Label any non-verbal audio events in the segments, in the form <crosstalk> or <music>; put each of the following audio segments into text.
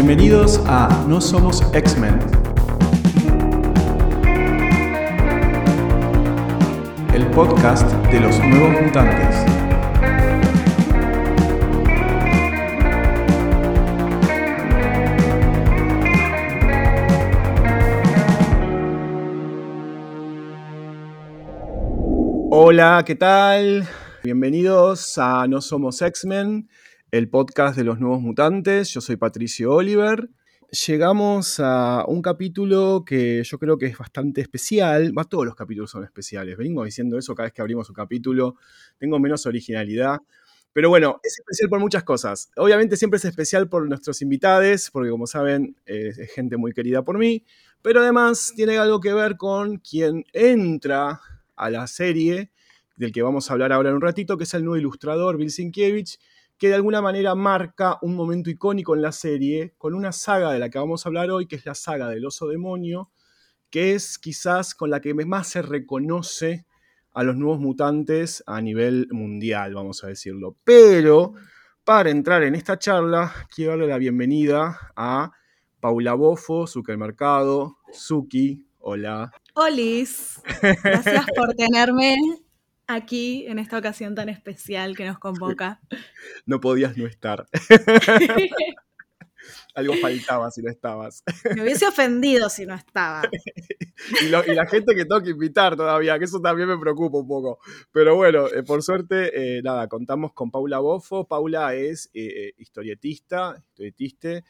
Bienvenidos a No Somos X-Men. El podcast de los nuevos mutantes. Hola, ¿qué tal? Bienvenidos a No Somos X-Men, el podcast de los nuevos mutantes. Yo soy Patricio Oliver. Llegamos a un capítulo que yo creo que es bastante especial. Todos los capítulos son especiales. Vengo diciendo eso cada vez que abrimos un capítulo. Tengo menos originalidad. Pero bueno, es especial por muchas cosas. Obviamente siempre es especial por nuestros invitados, porque como saben, es gente muy querida por mí. Pero además tiene algo que ver con quien entra a la serie del que vamos a hablar ahora en un ratito, que es el nuevo ilustrador Bill que de alguna manera marca un momento icónico en la serie con una saga de la que vamos a hablar hoy, que es la saga del oso demonio, que es quizás con la que más se reconoce a los nuevos mutantes a nivel mundial, vamos a decirlo. Pero para entrar en esta charla, quiero darle la bienvenida a Paula Bofo, Mercado, Suki, hola. Olis, gracias por tenerme aquí en esta ocasión tan especial que nos convoca. No podías no estar. <laughs> Algo faltaba si no estabas. Me hubiese ofendido si no estaba. <laughs> y, la gente que tengo que invitar todavía, que eso también me preocupa un poco. Pero bueno, eh, por suerte, eh, nada, contamos con Paula Bofo. Paula es eh, historietista, historietiste.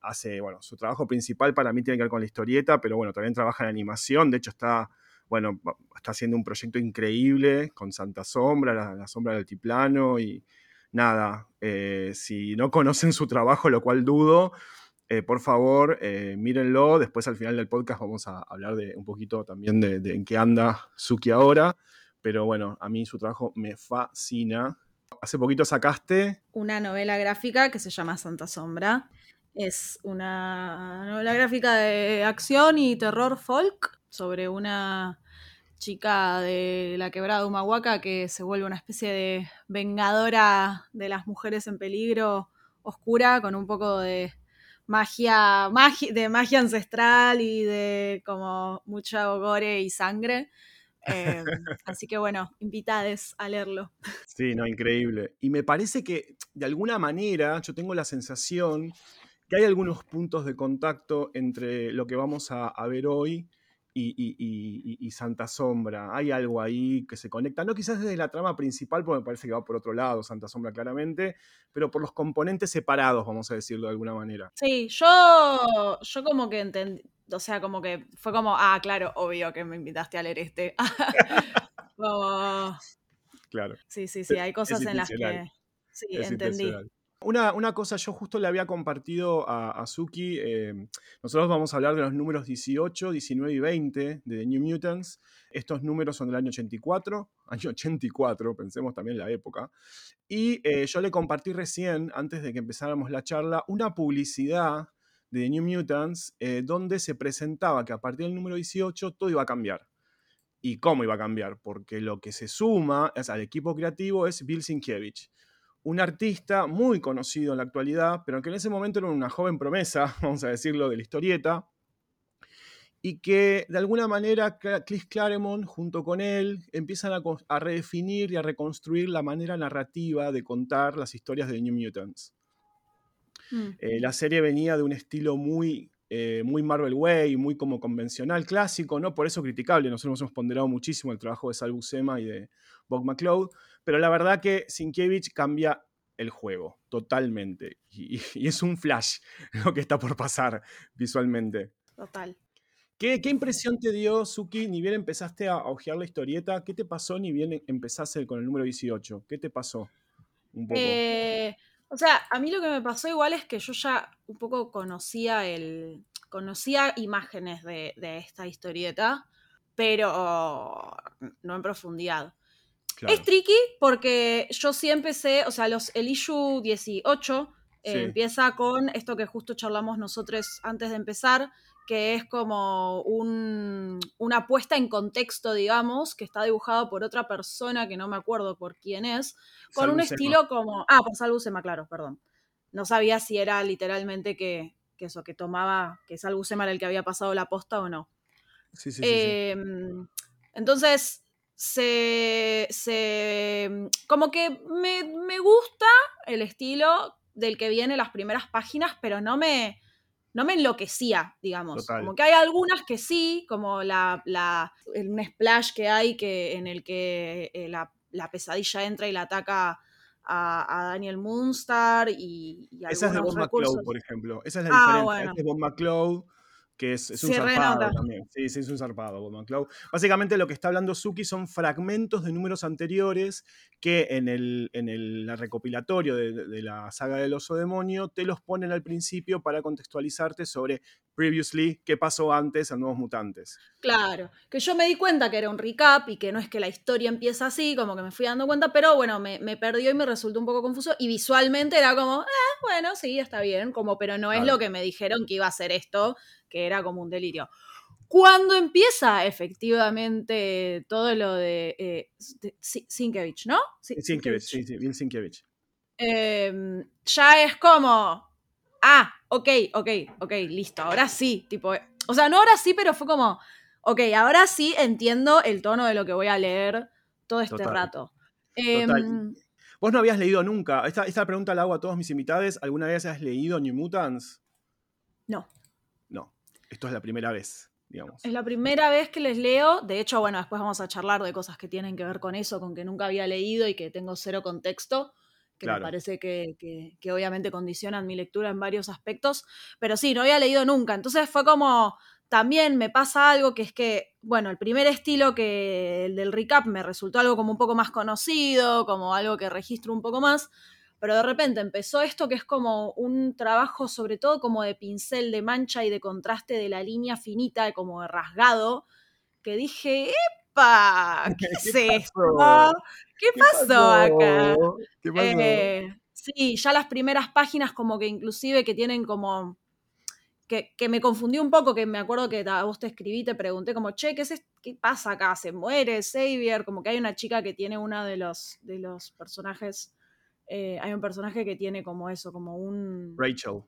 hace, bueno, su trabajo principal para mí tiene que ver con la historieta, pero bueno, también trabaja en animación. De hecho, está bueno, está haciendo un proyecto increíble con Santa Sombra, la, sombra del altiplano y nada, eh, si no conocen su trabajo, lo cual dudo, eh, por favor, eh, mírenlo. Después al final del podcast vamos a hablar de un poquito también de, en qué anda Suki ahora. Pero bueno, a mí su trabajo me fascina. Hace poquito sacaste... Una novela gráfica que se llama Santa Sombra. Es una novela gráfica de acción y terror folk sobre una chica de la quebrada de Humahuaca que se vuelve una especie de vengadora de las mujeres en peligro oscura con un poco de magia, de magia ancestral y de como mucha gore y sangre. Em, <laughs> así que bueno, invitades a leerlo. Sí, no, increíble. Y me parece que de alguna manera yo tengo la sensación que hay algunos puntos de contacto entre lo que vamos a ver hoy y, Santa Sombra. Hay algo ahí que se conecta, no quizás desde la trama principal, porque me parece que va por otro lado, Santa Sombra claramente, pero por los componentes separados, vamos a decirlo de alguna manera. Sí, yo, yo como que entendí, o sea, como que fue como, ah, claro, obvio que me invitaste a leer este. <laughs> Claro. Sí, sí, sí, hay cosas en las que... Sí, entendí. Una, cosa, yo justo le había compartido a, a Suki, eh, nosotros vamos a hablar de los números 18, 19 y 20 de The New Mutants. Estos números son del año 84, <laughs> año 84, pensemos también la época. Y eh, yo le compartí recién, antes de que empezáramos la charla, una publicidad de The New Mutants eh, donde se presentaba que a partir del número 18 todo iba a cambiar. ¿Y cómo iba a cambiar? Porque lo que se suma al equipo creativo es Bill Sienkiewicz un artista muy conocido en la actualidad, pero que en ese momento era una joven promesa, <laughs> vamos a decirlo, de la historieta, y que de alguna manera Chris Claremont junto con él empiezan a, redefinir y a reconstruir la manera narrativa de contar las historias de New Mutants. Mm. Eh, la serie venía de un estilo muy, eh, muy Marvel Way, muy como convencional, clásico, ¿no? Por eso criticable. Nosotros hemos ponderado muchísimo el trabajo de Sal Buscema y de Bob McCloud, pero la verdad que Sienkiewicz cambia el juego totalmente. Y, <laughs> es un flash <laughs> lo que está por pasar visualmente. Total. ¿Qué, impresión te dio, Suki, ni bien empezaste a ojear la historieta? ¿Qué te pasó ni bien empezaste con el número 18? ¿Qué te pasó? Eh, o sea, a mí lo que me pasó igual es que yo ya un poco conocía el. conocía imágenes de, de esta historieta, pero no en profundidad. Es tricky porque yo sí empecé, o sea, los, el issue 18 eh, empieza con esto que justo charlamos nosotros antes de empezar, que es como una puesta en contexto, digamos, que está dibujado por otra persona que no me acuerdo por quién es, con un estilo como. Ah, por Salvo Sema, claro, perdón. no sabía si era literalmente que, eso, que tomaba, que es algo el que había pasado la posta o no. Sí, sí, sí, em, Entonces, se, se, como que me, me, gusta el estilo del que viene las primeras páginas, pero no me, no me enloquecía, digamos. Como que hay algunas que sí, como la, la, un splash que hay que, en el que eh, la, la, pesadilla entra y la ataca a, Daniel Moonstar y, y Esa es de Bob McCloud, por ejemplo. Esa es la ah, diferencia. Este es Bob McCloud que es, un zarpado también. Sí, sí, es un zarpado, Bob McCloud. Básicamente lo que está hablando Suki son fragmentos de números anteriores que en el, en el recopilatorio de, la saga del oso demonio te los ponen al principio para contextualizarte sobre previously qué pasó antes a Nuevos Mutantes. Claro, que yo me di cuenta que era un recap y que no es que la historia empieza así, como que me fui dando cuenta, pero bueno, me, perdió y me resultó un poco confuso y visualmente era como, eh, bueno, sí, está bien, como, pero no es lo que me dijeron que iba a ser esto que era como un delirio. Cuando empieza efectivamente todo lo de, eh, Sienkiewicz, ¿no? Sienkiewicz, sí, sí, bien Sienkiewicz. Em, ya es como, ah, ok, ok, ok, listo, ahora sí, tipo, o sea, no ahora sí, pero fue como, ok, ahora sí entiendo el tono de lo que voy a leer todo este rato. Em, Vos no habías leído nunca, esta, esta pregunta la hago a todos mis invitados, ¿alguna vez has leído New Mutants? No esto es la primera vez, digamos. Es la primera vez que les leo. De hecho, bueno, después vamos a charlar de cosas que tienen que ver con eso, con que nunca había leído y que tengo cero contexto, que me parece que, que, obviamente condicionan mi lectura en varios aspectos. Pero sí, no había leído nunca. Entonces fue como. También me pasa algo que es que, bueno, el primer estilo que el del recap me resultó algo como un poco más conocido, como algo que registro un poco más pero de repente empezó esto que es como un trabajo sobre todo como de pincel, de mancha y de contraste de la línea finita, como de rasgado, que dije, ¡epa! <laughs> ¿Qué es esto? ¿Qué, pasó, acá? Eh, sí, ya las primeras páginas como que inclusive que tienen como... Que, me confundió un poco, que me acuerdo que a vos te escribí, te pregunté como, che, ¿qué, es ¿qué pasa acá? ¿Se muere Xavier? Como que hay una chica que tiene uno de los, de los personajes eh, hay un personaje que tiene como eso, como un... Rachel.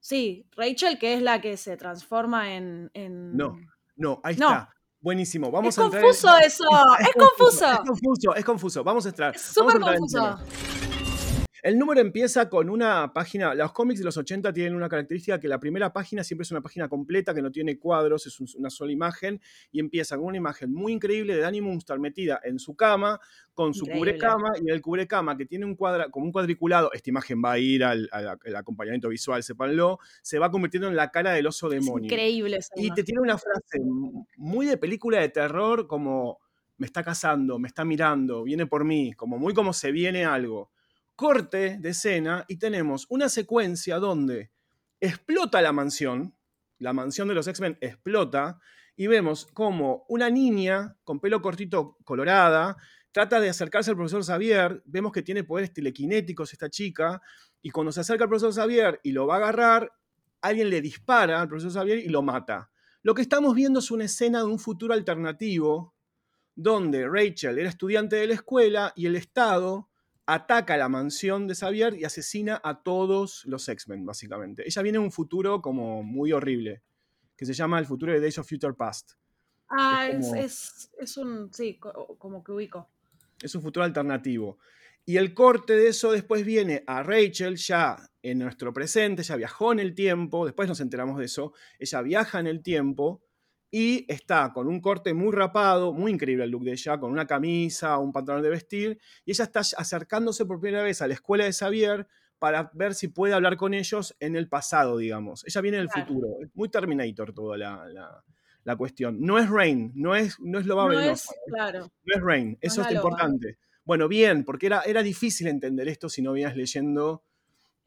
Sí, Rachel, que es la que se transforma en... No, no, ahí está. Buenísimo, vamos es Confuso eso, <laughs> es, confuso. Es confuso, es confuso. Vamos a entrar. Es súper confuso. El número empieza con una página, los cómics de los 80 tienen una característica que la primera página siempre es una página completa que no tiene cuadros, es una sola imagen y empieza con una imagen muy increíble de Danny Munster metida en su cama con su cubrecama y el cubrecama que tiene un cuadra, como un cuadriculado, esta imagen va a ir al, acompañamiento visual, sépanlo, se va convirtiendo en la cara del oso demonio. increíble. y te tiene una frase muy de película de terror como me está cazando, me está mirando, viene por mí, como muy como se viene algo corte de escena y tenemos una secuencia donde explota la mansión, la mansión de los X-Men explota, y vemos como una niña con pelo cortito colorada trata de acercarse al profesor Xavier, vemos que tiene poderes telequinéticos esta chica, y cuando se acerca al profesor Xavier y lo va a agarrar, alguien le dispara al profesor Xavier y lo mata. Lo que estamos viendo es una escena de un futuro alternativo donde Rachel era estudiante de la escuela y el Estado ataca la mansión de Xavier y asesina a todos los X-Men, básicamente. Ella viene en un futuro como muy horrible, que se llama el futuro de Days of Future Past. Ah, es, un, sí, como que ubico. Es un futuro alternativo. Y el corte de eso después viene a Rachel ya en nuestro presente, ya viajó en el tiempo, después nos enteramos de eso, ella viaja en el tiempo y está con un corte muy rapado, muy increíble el look de ella, con una camisa, un pantalón de vestir, y ella está acercándose por primera vez a la escuela de Xavier para ver si puede hablar con ellos en el pasado, digamos. Ella viene del futuro, es muy Terminator toda la, cuestión. No es Rain, no es, no es lo no es, claro. no es Rain, eso es importante. Bueno, bien, porque era, era difícil entender esto si no vienes leyendo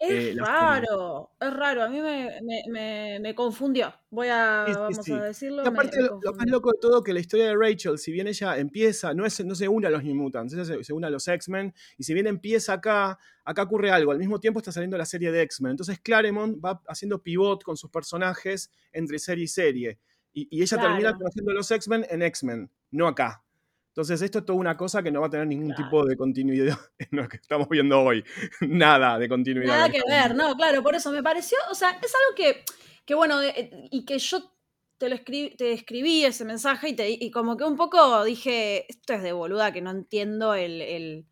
es eh, raro, es raro, a mí me, confundió, voy a, vamos a decirlo. aparte, lo, más loco de todo que la historia de Rachel, si bien ella empieza, no, es, no se une a los New Mutants, ella se, une a los X-Men, y si bien empieza acá, acá ocurre algo, al mismo tiempo está saliendo la serie de X-Men, entonces Claremont va haciendo pivot con sus personajes entre serie y serie, y, ella termina conociendo a los X-Men en X-Men, no acá. Entonces, esto es toda una cosa que no va a tener ningún tipo de continuidad <laughs> en lo que estamos viendo hoy. <laughs> Nada de continuidad. Nada que ver, no, claro, por eso me pareció, o sea, es algo que, que bueno, y que yo te lo escribí, te escribí ese mensaje y, te, y como que un poco dije, esto es de boluda, que no entiendo el,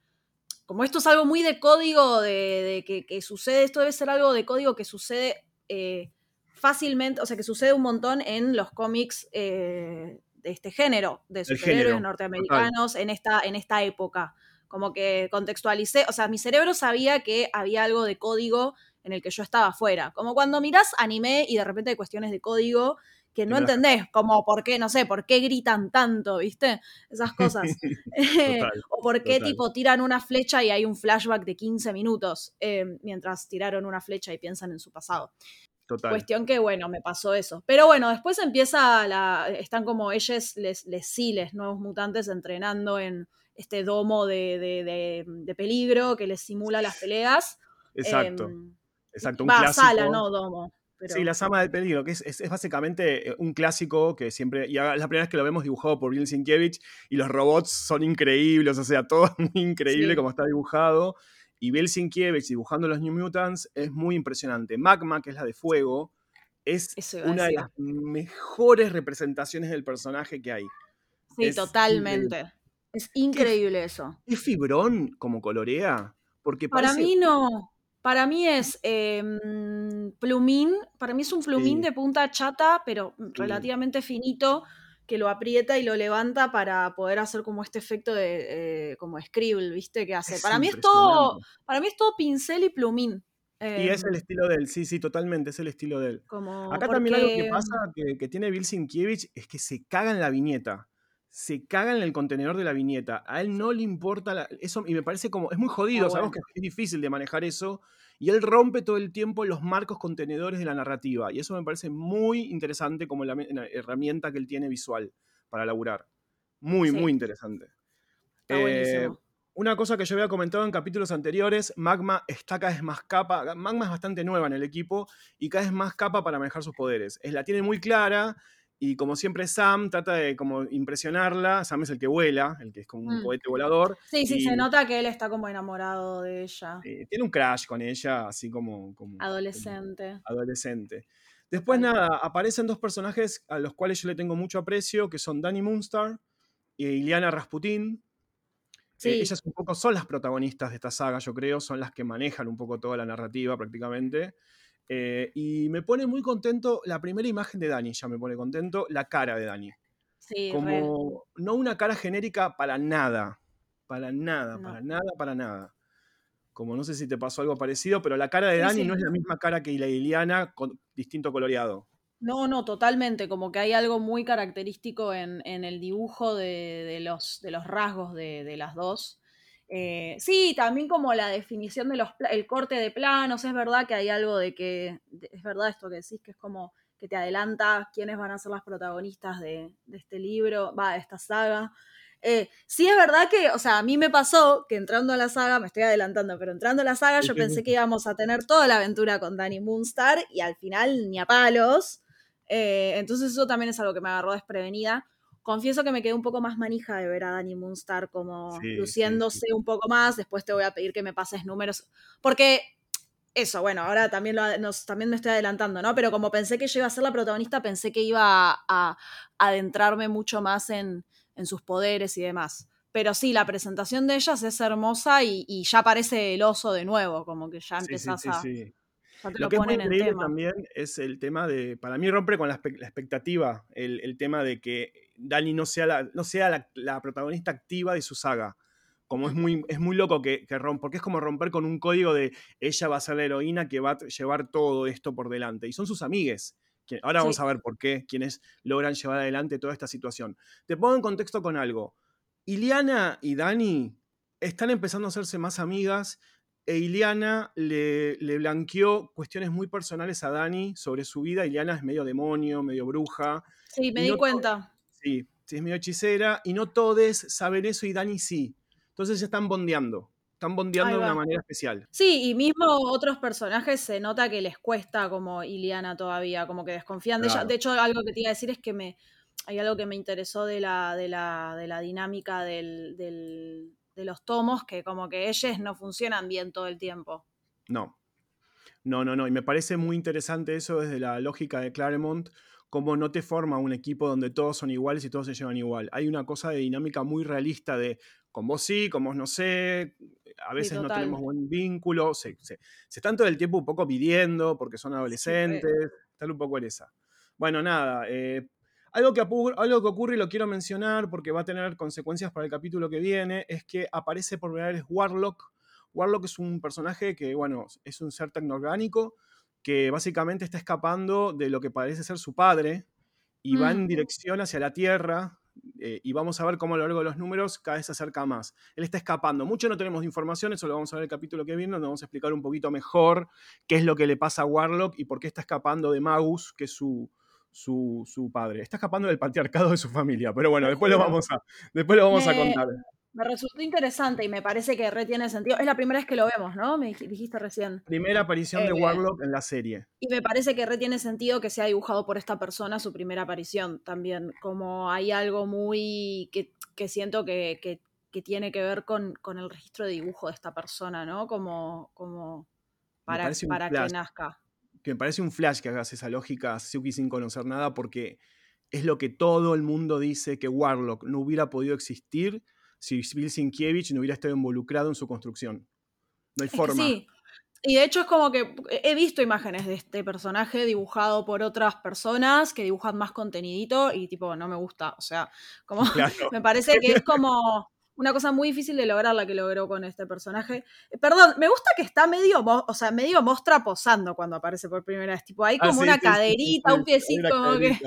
como esto es algo muy de código de, que, sucede, esto debe ser algo de código que sucede eh, fácilmente, o sea, que sucede un montón en los cómics eh, de este género, de superhéroes norteamericanos en esta, en esta época. Como que contextualicé, o sea, mi cerebro sabía que había algo de código en el que yo estaba afuera. Como cuando mirás anime y de repente hay cuestiones de código que no entendés, como por qué, no sé, por qué gritan tanto, ¿viste? Esas cosas. <laughs> <laughs> o por qué tipo tiran una flecha y hay un flashback de 15 minutos eh, mientras tiraron una flecha y piensan en su pasado. Cuestión que, bueno, me pasó eso. Pero bueno, después empieza la. Están como ellos, les, les sí, les nuevos mutantes entrenando en este domo de, peligro que les simula las peleas. Exacto. Em, Exacto. Un va, sala, no domo. Sí, la Sama del Peligro, que es, básicamente eh, un clásico que siempre. Y es la primera vez que lo vemos dibujado por Bill Sienkiewicz y los robots son increíbles, o sea, <laughs> todo muy increíble como está dibujado. Y Bill Sienkiewicz dibujando los New Mutants es muy impresionante. Magma, que es la de fuego, es una de las mejores representaciones del personaje que hay. Sí, totalmente. Es increíble eso. ¿Es fibrón como colorea? Porque Para mí no. Para mí es em, plumín, para mí es un plumín de punta chata, pero relativamente finito, que lo aprieta y lo levanta para poder hacer como este efecto de eh, como scribble, ¿viste? Que hace. para mí es todo, para mí es todo pincel y plumín. y es el em, estilo de él, sí, sí, totalmente, es el estilo de él. Acá también algo que pasa que, tiene Bill Sienkiewicz es que se caga en la viñeta. Se caga en el contenedor de la viñeta. A él no le importa eso, y me parece como. Es muy jodido, sabemos que es difícil de manejar eso, y él rompe todo el tiempo los marcos contenedores de la narrativa. Y eso me parece muy interesante como la, herramienta que él tiene visual para laburar. Muy, muy interesante. Eh, una cosa que yo había comentado en capítulos anteriores, Magma está cada vez más capa. Magma es bastante nueva en el equipo y cada vez más capa para manejar sus poderes. Es, la tiene muy clara y como siempre Sam trata de como impresionarla, Sam es el que vuela, el que es como un mm. volador. Sí, sí, se nota que él está como enamorado de ella. tiene un crash con ella, así como... adolescente. adolescente. Después nada, aparecen dos personajes a los cuales yo le tengo mucho aprecio, que son Danny Moonstar y Iliana Rasputin. Sí. Eh, ellas un poco son las protagonistas de esta saga, yo creo, son las que manejan un poco toda la narrativa prácticamente. Eh, y me pone muy contento la primera imagen de Dani, ya me pone contento la cara de Dani. Sí, Como no una cara genérica para nada, para nada, para nada, para nada. Como no sé si te pasó algo parecido, pero la cara de Dani no es la misma cara que la de Iliana con distinto coloreado. No, no, totalmente. Como que hay algo muy característico en, el dibujo de, los, de los rasgos de, de las dos. Eh, sí, también como la definición de los el corte de planos, es verdad que hay algo de que, es verdad esto que decís, que es como que te adelanta quiénes van a ser las protagonistas de, este libro, va, de esta saga. Eh, sí es verdad que, o sea, a mí me pasó que entrando a la saga, me estoy adelantando, pero entrando a la saga yo pensé que íbamos a tener toda la aventura con Danny Moonstar y al final ni a palos. Eh, entonces eso también es algo que me agarró desprevenida confieso que me quedé un poco más manija de ver a Danny Moonstar como luciéndose un poco más. Después te voy a pedir que me pases números. Porque eso, bueno, ahora también, lo, también me estoy adelantando, ¿no? Pero como pensé que yo iba a ser la protagonista, pensé que iba a, adentrarme mucho más en, sus poderes y demás. Pero sí, la presentación de ellas es hermosa y, ya parece el oso de nuevo, como que ya empezás a. lo, que es muy increíble también es el tema de, para mí rompe con la, expectativa, el, tema de que Dani no sea la, no sea la, protagonista activa de su saga. Como es muy, es muy loco que, que rompe, porque es como romper con un código de ella va a ser la heroína que va a llevar todo esto por delante. Y son sus amigues. ahora vamos a ver por qué, quienes logran llevar adelante toda esta situación. Te pongo en contexto con algo. Iliana y Dani están empezando a hacerse más amigas e Iliana le, le, blanqueó cuestiones muy personales a Dani sobre su vida. Iliana es medio demonio, medio bruja. Sí, me di cuenta. Sí, sí, es medio hechicera. Y no todos saben eso y Dani sí. Entonces ya están bondeando. Están bondeando de una manera especial. Sí, y mismo otros personajes se nota que les cuesta como Iliana todavía, como que desconfían de ella. De hecho, algo que te iba a decir es que me, hay algo que me interesó de la, de la, de la dinámica del, del, de los tomos, que como que ellos no funcionan bien todo el tiempo. No. No, no, no. Y me parece muy interesante eso desde la lógica de Claremont, cómo no te forma un equipo donde todos son iguales y todos se llevan igual. Hay una cosa de dinámica muy realista de con vos sí, con vos no sé, a veces no tenemos buen vínculo, se, están todo el tiempo un poco pidiendo porque son adolescentes, tal un poco en esa. Bueno, nada, eh, algo, que, algo que ocurre y lo quiero mencionar porque va a tener consecuencias para el capítulo que viene, es que aparece por primera vez Warlock. Warlock es un personaje que, bueno, es un ser tecnoorgánico que básicamente está escapando de lo que parece ser su padre y va en dirección hacia la Tierra, eh, y vamos a ver cómo a lo largo de los números cada vez se acerca más. Él está escapando. Mucho no tenemos información, eso lo vamos a ver en el capítulo que viene, donde vamos a explicar un poquito mejor qué es lo que le pasa a Warlock y por qué está escapando de Magus, que es su, su, padre. Está escapando del patriarcado de su familia, pero bueno, después lo vamos a, después lo vamos a contar. Me resultó interesante y me parece que re tiene sentido. Es la primera vez que lo vemos, ¿no? Me dijiste recién. Primera aparición de eh, Warlock en la serie. Y me parece que re tiene sentido que sea dibujado por esta persona su primera aparición también. Como hay algo muy que, siento que, tiene que ver con, el registro de dibujo de esta persona, ¿no? Como, como para, para que nazca. Que me parece un flash que hagas esa lógica, Suki, sin conocer nada, porque es lo que todo el mundo dice que Warlock no hubiera podido existir si Bill Sienkiewicz no hubiera estado involucrado en su construcción. No hay forma. sí. Y de hecho es como que he visto imágenes de este personaje dibujado por otras personas que dibujan más contenidito y tipo, no me gusta. O sea, como <laughs> <laughs> me parece que es como una cosa muy difícil de lograr la que logró con este personaje. Eh, perdón, me gusta que está medio, o sea, medio mostra posando cuando aparece por primera vez. Tipo, hay ah, como una caderita, un piecito, como que.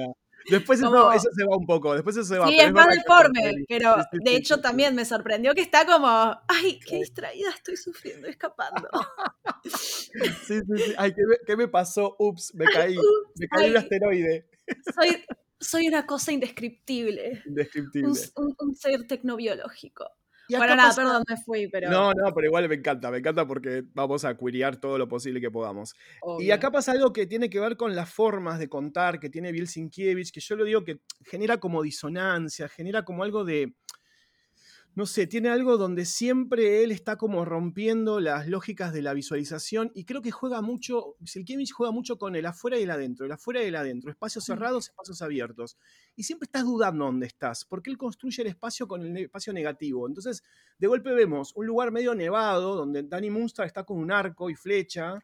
Después eso, se va un poco, después eso se va. Sí, es más deforme, pero de hecho también me sorprendió que está como, ay, qué distraída estoy sufriendo, escapando. <laughs> sí, sí, sí. Ay, ¿qué me, pasó? Ups, me <laughs> caí. me caí un asteroide. Soy, soy una cosa indescriptible. Indescriptible. un ser tecnobiológico. Bueno, nada, perdón, me fui, pero. No, no, pero igual me encanta, me encanta porque vamos a queryar todo lo posible que podamos. Y acá pasa algo que tiene que ver con las formas de contar que tiene Bill Sienkiewicz, que yo lo digo que genera como disonancia, genera como algo de no sé, tiene algo donde siempre él está como rompiendo las lógicas de la visualización y creo que juega mucho, Silkiewicz juega mucho con el afuera y el adentro, el afuera y el adentro, espacios cerrados, espacios abiertos. Y siempre estás dudando dónde estás, porque él construye el espacio con el espacio negativo. Entonces, de golpe vemos un lugar medio nevado donde Danny Munster está con un arco y flecha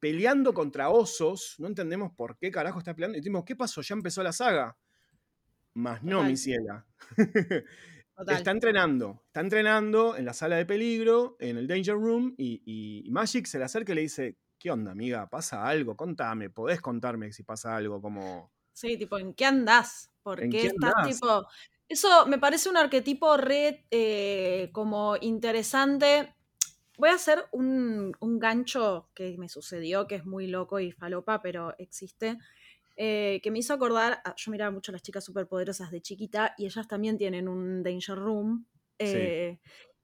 peleando contra osos, no entendemos por qué carajo está peleando, y decimos, ¿qué pasó? ¿Ya empezó la saga? Más no, mi ciela. <laughs> Está entrenando, está entrenando en la sala de peligro, en el Danger Room, y, Magic se le acerca y le dice, ¿qué onda, amiga? ¿Pasa algo? Contame, podés contarme si pasa algo, como... Sí, tipo, ¿en qué andás? ¿Por qué, estás, tipo... Eso me parece un arquetipo re eh, como interesante. Voy a hacer un, un gancho que me sucedió, que es muy loco y falopa, pero existe eh, que me hizo acordar, yo miraba mucho a las chicas superpoderosas de chiquita y ellas también tienen un Danger Room. Eh,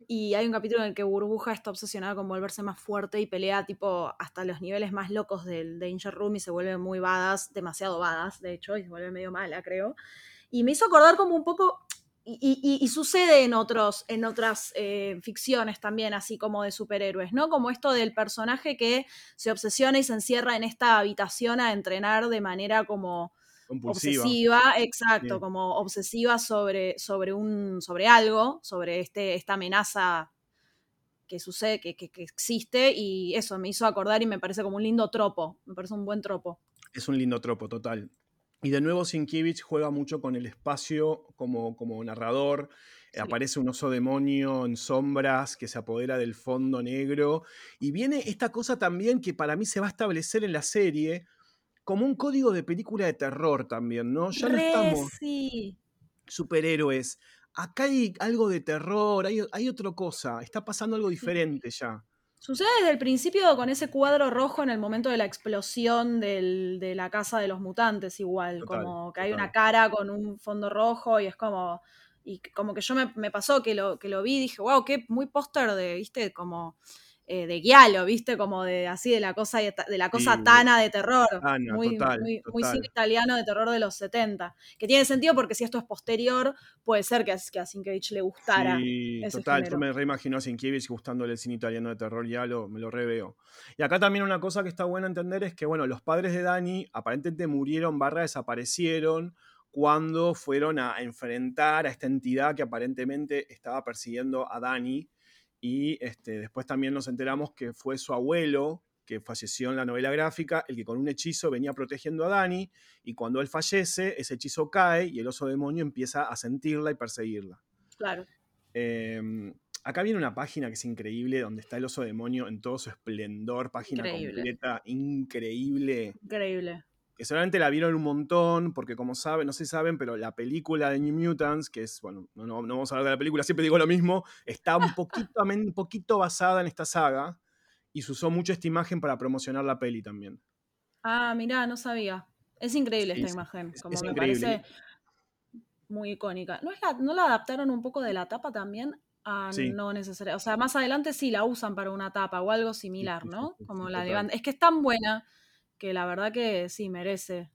y hay un capítulo en el que Burbuja está obsesionada con volverse más fuerte y pelea tipo hasta los niveles más locos del Danger Room y se vuelve muy badass, demasiado badass, de hecho, y se vuelve medio mala, creo. Y me hizo acordar como un poco y, sucede en, otros, en otras eh, ficciones también, así como de superhéroes, ¿no? Como esto del personaje que se obsesiona y se encierra en esta habitación a entrenar de manera como obsesiva, exacto, como obsesiva sobre, sobre, un, sobre algo, sobre este, esta amenaza que sucede, que, que, existe, y eso me hizo acordar y me parece como un lindo tropo, me parece un buen tropo. Es un lindo tropo, total. Y de nuevo Sienkiewicz juega mucho con el espacio como, como narrador. Aparece un oso demonio en sombras que se apodera del fondo negro. Y viene esta cosa también que para mí se va a establecer en la serie como un código de película de terror también, ¿no? Ya no estamos superhéroes. Acá hay algo de terror, hay, hay otra cosa. Está pasando algo diferente ya. Sucede desde el principio con ese cuadro rojo en el momento de la explosión de la casa de los mutantes, igual, como que hay una cara con un fondo rojo y es como. Y como que yo me, pasó que lo, que lo vi y dije, wow, qué muy póster de, viste, como eh, de Giallo, ¿viste? Como de así de la cosa de la cosa tana de terror. muy, muy, muy cine italiano de terror de los 70. Que tiene sentido porque si esto es posterior, puede ser que, que a Sienkiewicz le gustara. Sí, total. Yo me reimagino a Sienkiewicz gustándole el cine italiano de terror, ya lo, me lo reveo. Y acá también una cosa que está buena entender es que, bueno, los padres de Dani aparentemente murieron barra desaparecieron cuando fueron a enfrentar a esta entidad que aparentemente estaba persiguiendo a Dani y este, después también nos enteramos que fue su abuelo, que falleció en la novela gráfica, el que con un hechizo venía protegiendo a Dani, y cuando él fallece, ese hechizo cae y el oso demonio empieza a sentirla y perseguirla. Claro. Em, acá viene una página que es increíble, donde está el oso demonio en todo su esplendor, página completa, increíble. Increíble que seguramente la vieron un montón, porque como saben, no sé si saben, pero la película de New Mutants, que es, bueno, no, no, vamos a hablar de la película, siempre digo lo mismo, está un poquito, un poquito basada en esta saga y se usó mucho esta imagen para promocionar la peli también. Ah, mirá, no sabía. Es increíble esta imagen, como me parece muy icónica. ¿No, la, ¿No la adaptaron un poco de la tapa también? Ah, no necesariamente. O sea, más adelante sí la usan para una tapa o algo similar, ¿no? Como la de Es que es tan buena que la verdad que sí, merece.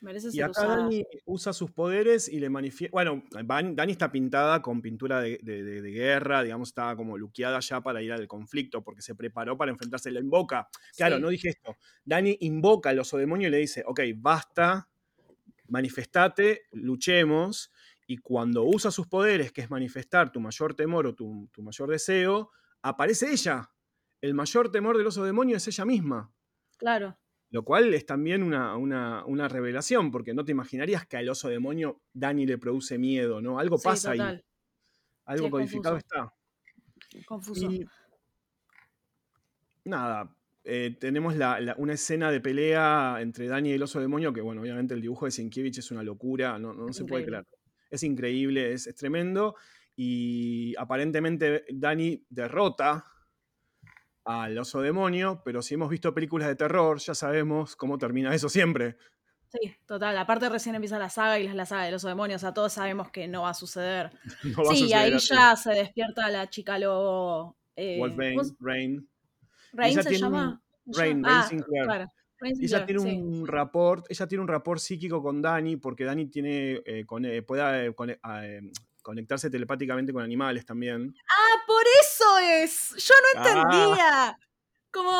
Merece ser y acá Dani usa sus poderes y le manifiesta. Bueno, Dani está pintada con pintura de, guerra, digamos, estaba como luqueada ya para ir al conflicto, porque se preparó para enfrentarse. La invoca. Claro, no dije esto. Dani invoca al oso demonio y le dice: Ok, basta, manifestate, luchemos. Y cuando usa sus poderes, que es manifestar tu mayor temor o tu, tu mayor deseo, aparece ella. El mayor temor del oso demonio es ella misma. Claro. Lo cual es también una, revelación, porque no te imaginarías que al oso demonio Dani le produce miedo, ¿no? Algo pasa ahí. Algo codificado está. Confuso. nada, eh, tenemos una escena de pelea entre Dani y el oso demonio, que bueno, obviamente el dibujo de Sienkiewicz es una locura, no, se puede creer. Es increíble, es, es tremendo. Y aparentemente Dani derrota al oso demonio, pero si hemos visto películas de terror, ya sabemos cómo termina eso siempre. Sí, total. Aparte recién empieza la saga y es la saga del oso demonio, o sea, todos sabemos que no va a suceder. <laughs> sí, y ahí ya se despierta la chica lobo. Eh, Rain. ¿Rain se llama? Rain, ah, Sinclair. ella tiene un rapport, ella tiene un rapport psíquico con Dani, porque Dani tiene, eh, eh, puede eh, conectarse telepáticamente con animales también. Ah, por eso es. Yo no ah. entendía. Como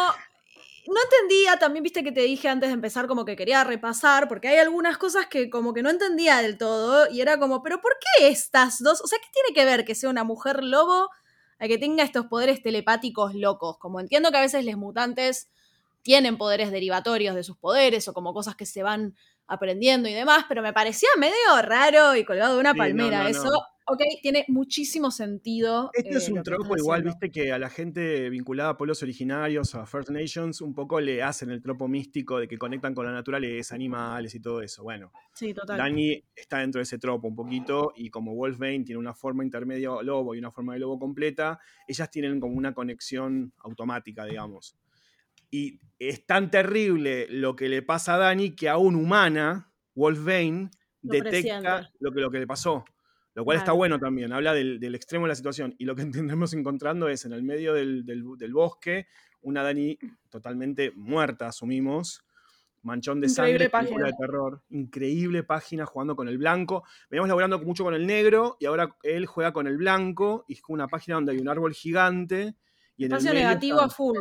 no entendía, también viste que te dije antes de empezar como que quería repasar, porque hay algunas cosas que como que no entendía del todo, y era como, pero ¿por qué estas dos? O sea, ¿qué tiene que ver que sea una mujer lobo a que tenga estos poderes telepáticos locos? Como entiendo que a veces los mutantes tienen poderes derivatorios de sus poderes o como cosas que se van aprendiendo y demás, pero me parecía medio raro y colgado de una palmera. Eso, ok, tiene muchísimo sentido. Este es eh, un tropo igual, viste, que a la gente vinculada a pueblos originarios, a First Nations, un poco le hacen el tropo místico de que conectan con la naturaleza, animales y todo eso. Bueno, sí, total. Dani está dentro de ese tropo un poquito y como Wolfbane tiene una forma intermedia lobo y una forma de lobo completa, ellas tienen como una conexión automática, digamos. Y es tan terrible lo que le pasa a Dani que aún humana, Wolfbane, detecta lo que, lo que le pasó. Lo cual está bueno también, habla del, extremo de la situación. Y lo que <laughs> entendemos encontrando es en el medio del, bosque una Dani totalmente muerta, asumimos. Manchón de sangre, página. de terror. Increíble página jugando con el blanco. Veníamos laburando mucho con el negro y ahora él juega con el blanco y es una página donde hay un árbol gigante. Y en Espacio negativo a full.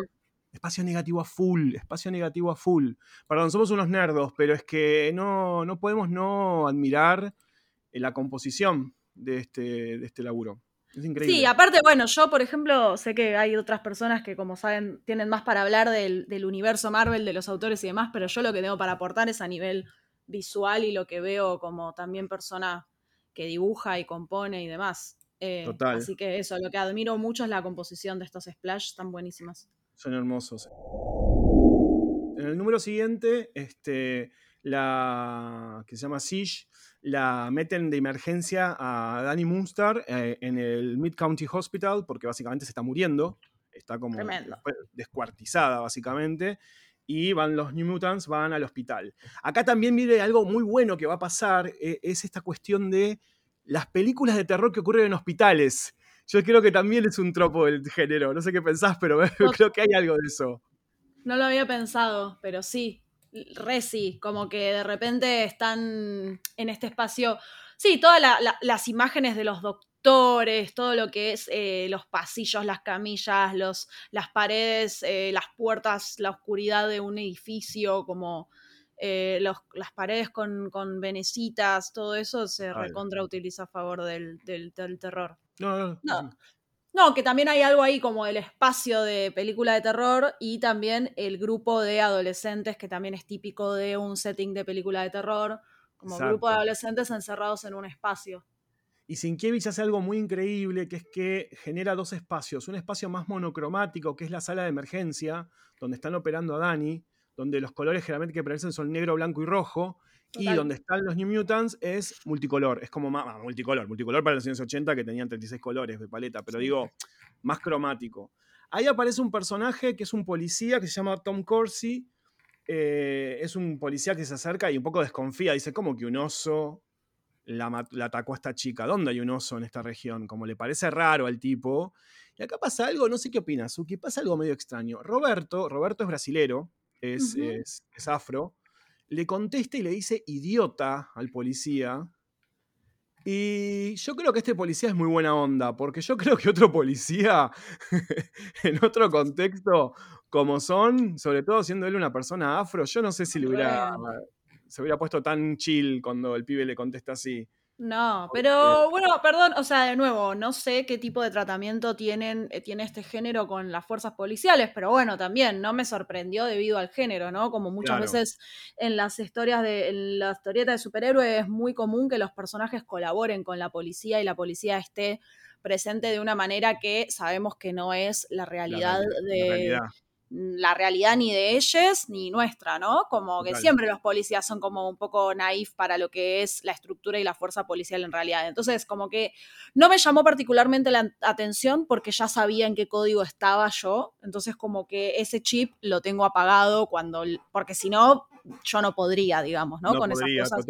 Espacio negativo a full, espacio negativo a full. Perdón, somos unos nerdos, pero es que no, no podemos no admirar eh, la composición de este, de este laburo. Es increíble. Sí, aparte, bueno, yo, por ejemplo, sé que hay otras personas que, como saben, tienen más para hablar del, universo Marvel, de los autores y demás, pero yo lo que tengo para aportar es a nivel visual y lo que veo como también persona que dibuja y compone y demás. Eh, Total. Así que eso, lo que admiro mucho es la composición de estos splash, están buenísimas. Son hermosos. En el número siguiente, este, la que se llama Siege, la meten de emergencia a Danny Moonstar eh, en el Mid County Hospital porque básicamente se está muriendo. Está como descuartizada, básicamente. Y van los New Mutants, van al hospital. Acá también viene algo muy bueno que va a pasar, eh, es esta cuestión de las películas de terror que ocurren en hospitales yo creo que también es un tropo del género. No sé qué pensás, pero <laughs> creo que hay algo de eso. No lo había pensado, pero sí. Re sí, como que de repente están en este espacio. Sí, todas las imágenes de los doctores, todo lo que es eh, los pasillos, las camillas, los, las paredes, eh, las puertas, la oscuridad de un edificio, como eh, las paredes con, con, venecitas, todo eso se recontra utiliza a favor del, terror. No, no, no, que también hay algo ahí como el espacio de película de terror y también el grupo de adolescentes que también es típico de un setting de película de terror, como grupo de adolescentes encerrados en un espacio. Y Sienkiewicz hace algo muy increíble, que es que genera dos espacios. Un espacio más monocromático, que es la sala de emergencia, donde están operando a Dani, donde los colores generalmente que aparecen son negro, blanco y rojo, y donde están los New Mutants es multicolor, es como más, ah, multicolor, multicolor para los años 80 que tenían 36 colores de paleta, pero digo, más cromático. Ahí aparece un personaje que es un policía que se llama Tom Corsi, eh, es un policía que se acerca y un poco desconfía, dice, ¿cómo que un oso la, la, atacó a esta chica? ¿Dónde hay un oso en esta región? Como le parece raro al tipo. Y acá pasa algo, no sé qué opinas, Suki, pasa algo medio extraño. Roberto, Roberto es brasilero, es, es, afro, le contesta y le dice idiota al policía. Y yo creo que este policía es muy buena onda, porque yo <laughs> creo que otro policía, <laughs> en otro contexto, como son, sobre todo siendo él una persona afro, yo no sé si le hubiera, se hubiera puesto tan chill cuando el pibe le contesta así. No, pero bueno, perdón, o sea, de nuevo, no sé qué tipo de tratamiento tienen, eh, tiene este género con las fuerzas policiales, pero bueno, también no me sorprendió debido al género, ¿no? Como muchas veces en las historias de, en la historieta de superhéroes es muy común que los personajes colaboren con la policía y la policía esté presente de una manera que sabemos que no es la realidad de la realidad ni de ellos ni nuestra, ¿no? Como que siempre los policías son como un poco naif para lo que es la estructura y la fuerza policial en realidad. Entonces, como que no me llamó particularmente la atención porque ya sabía en qué código estaba yo. Entonces, como que ese chip lo tengo apagado cuando, porque si no, yo no podría, digamos, ¿no? Con esas cosas.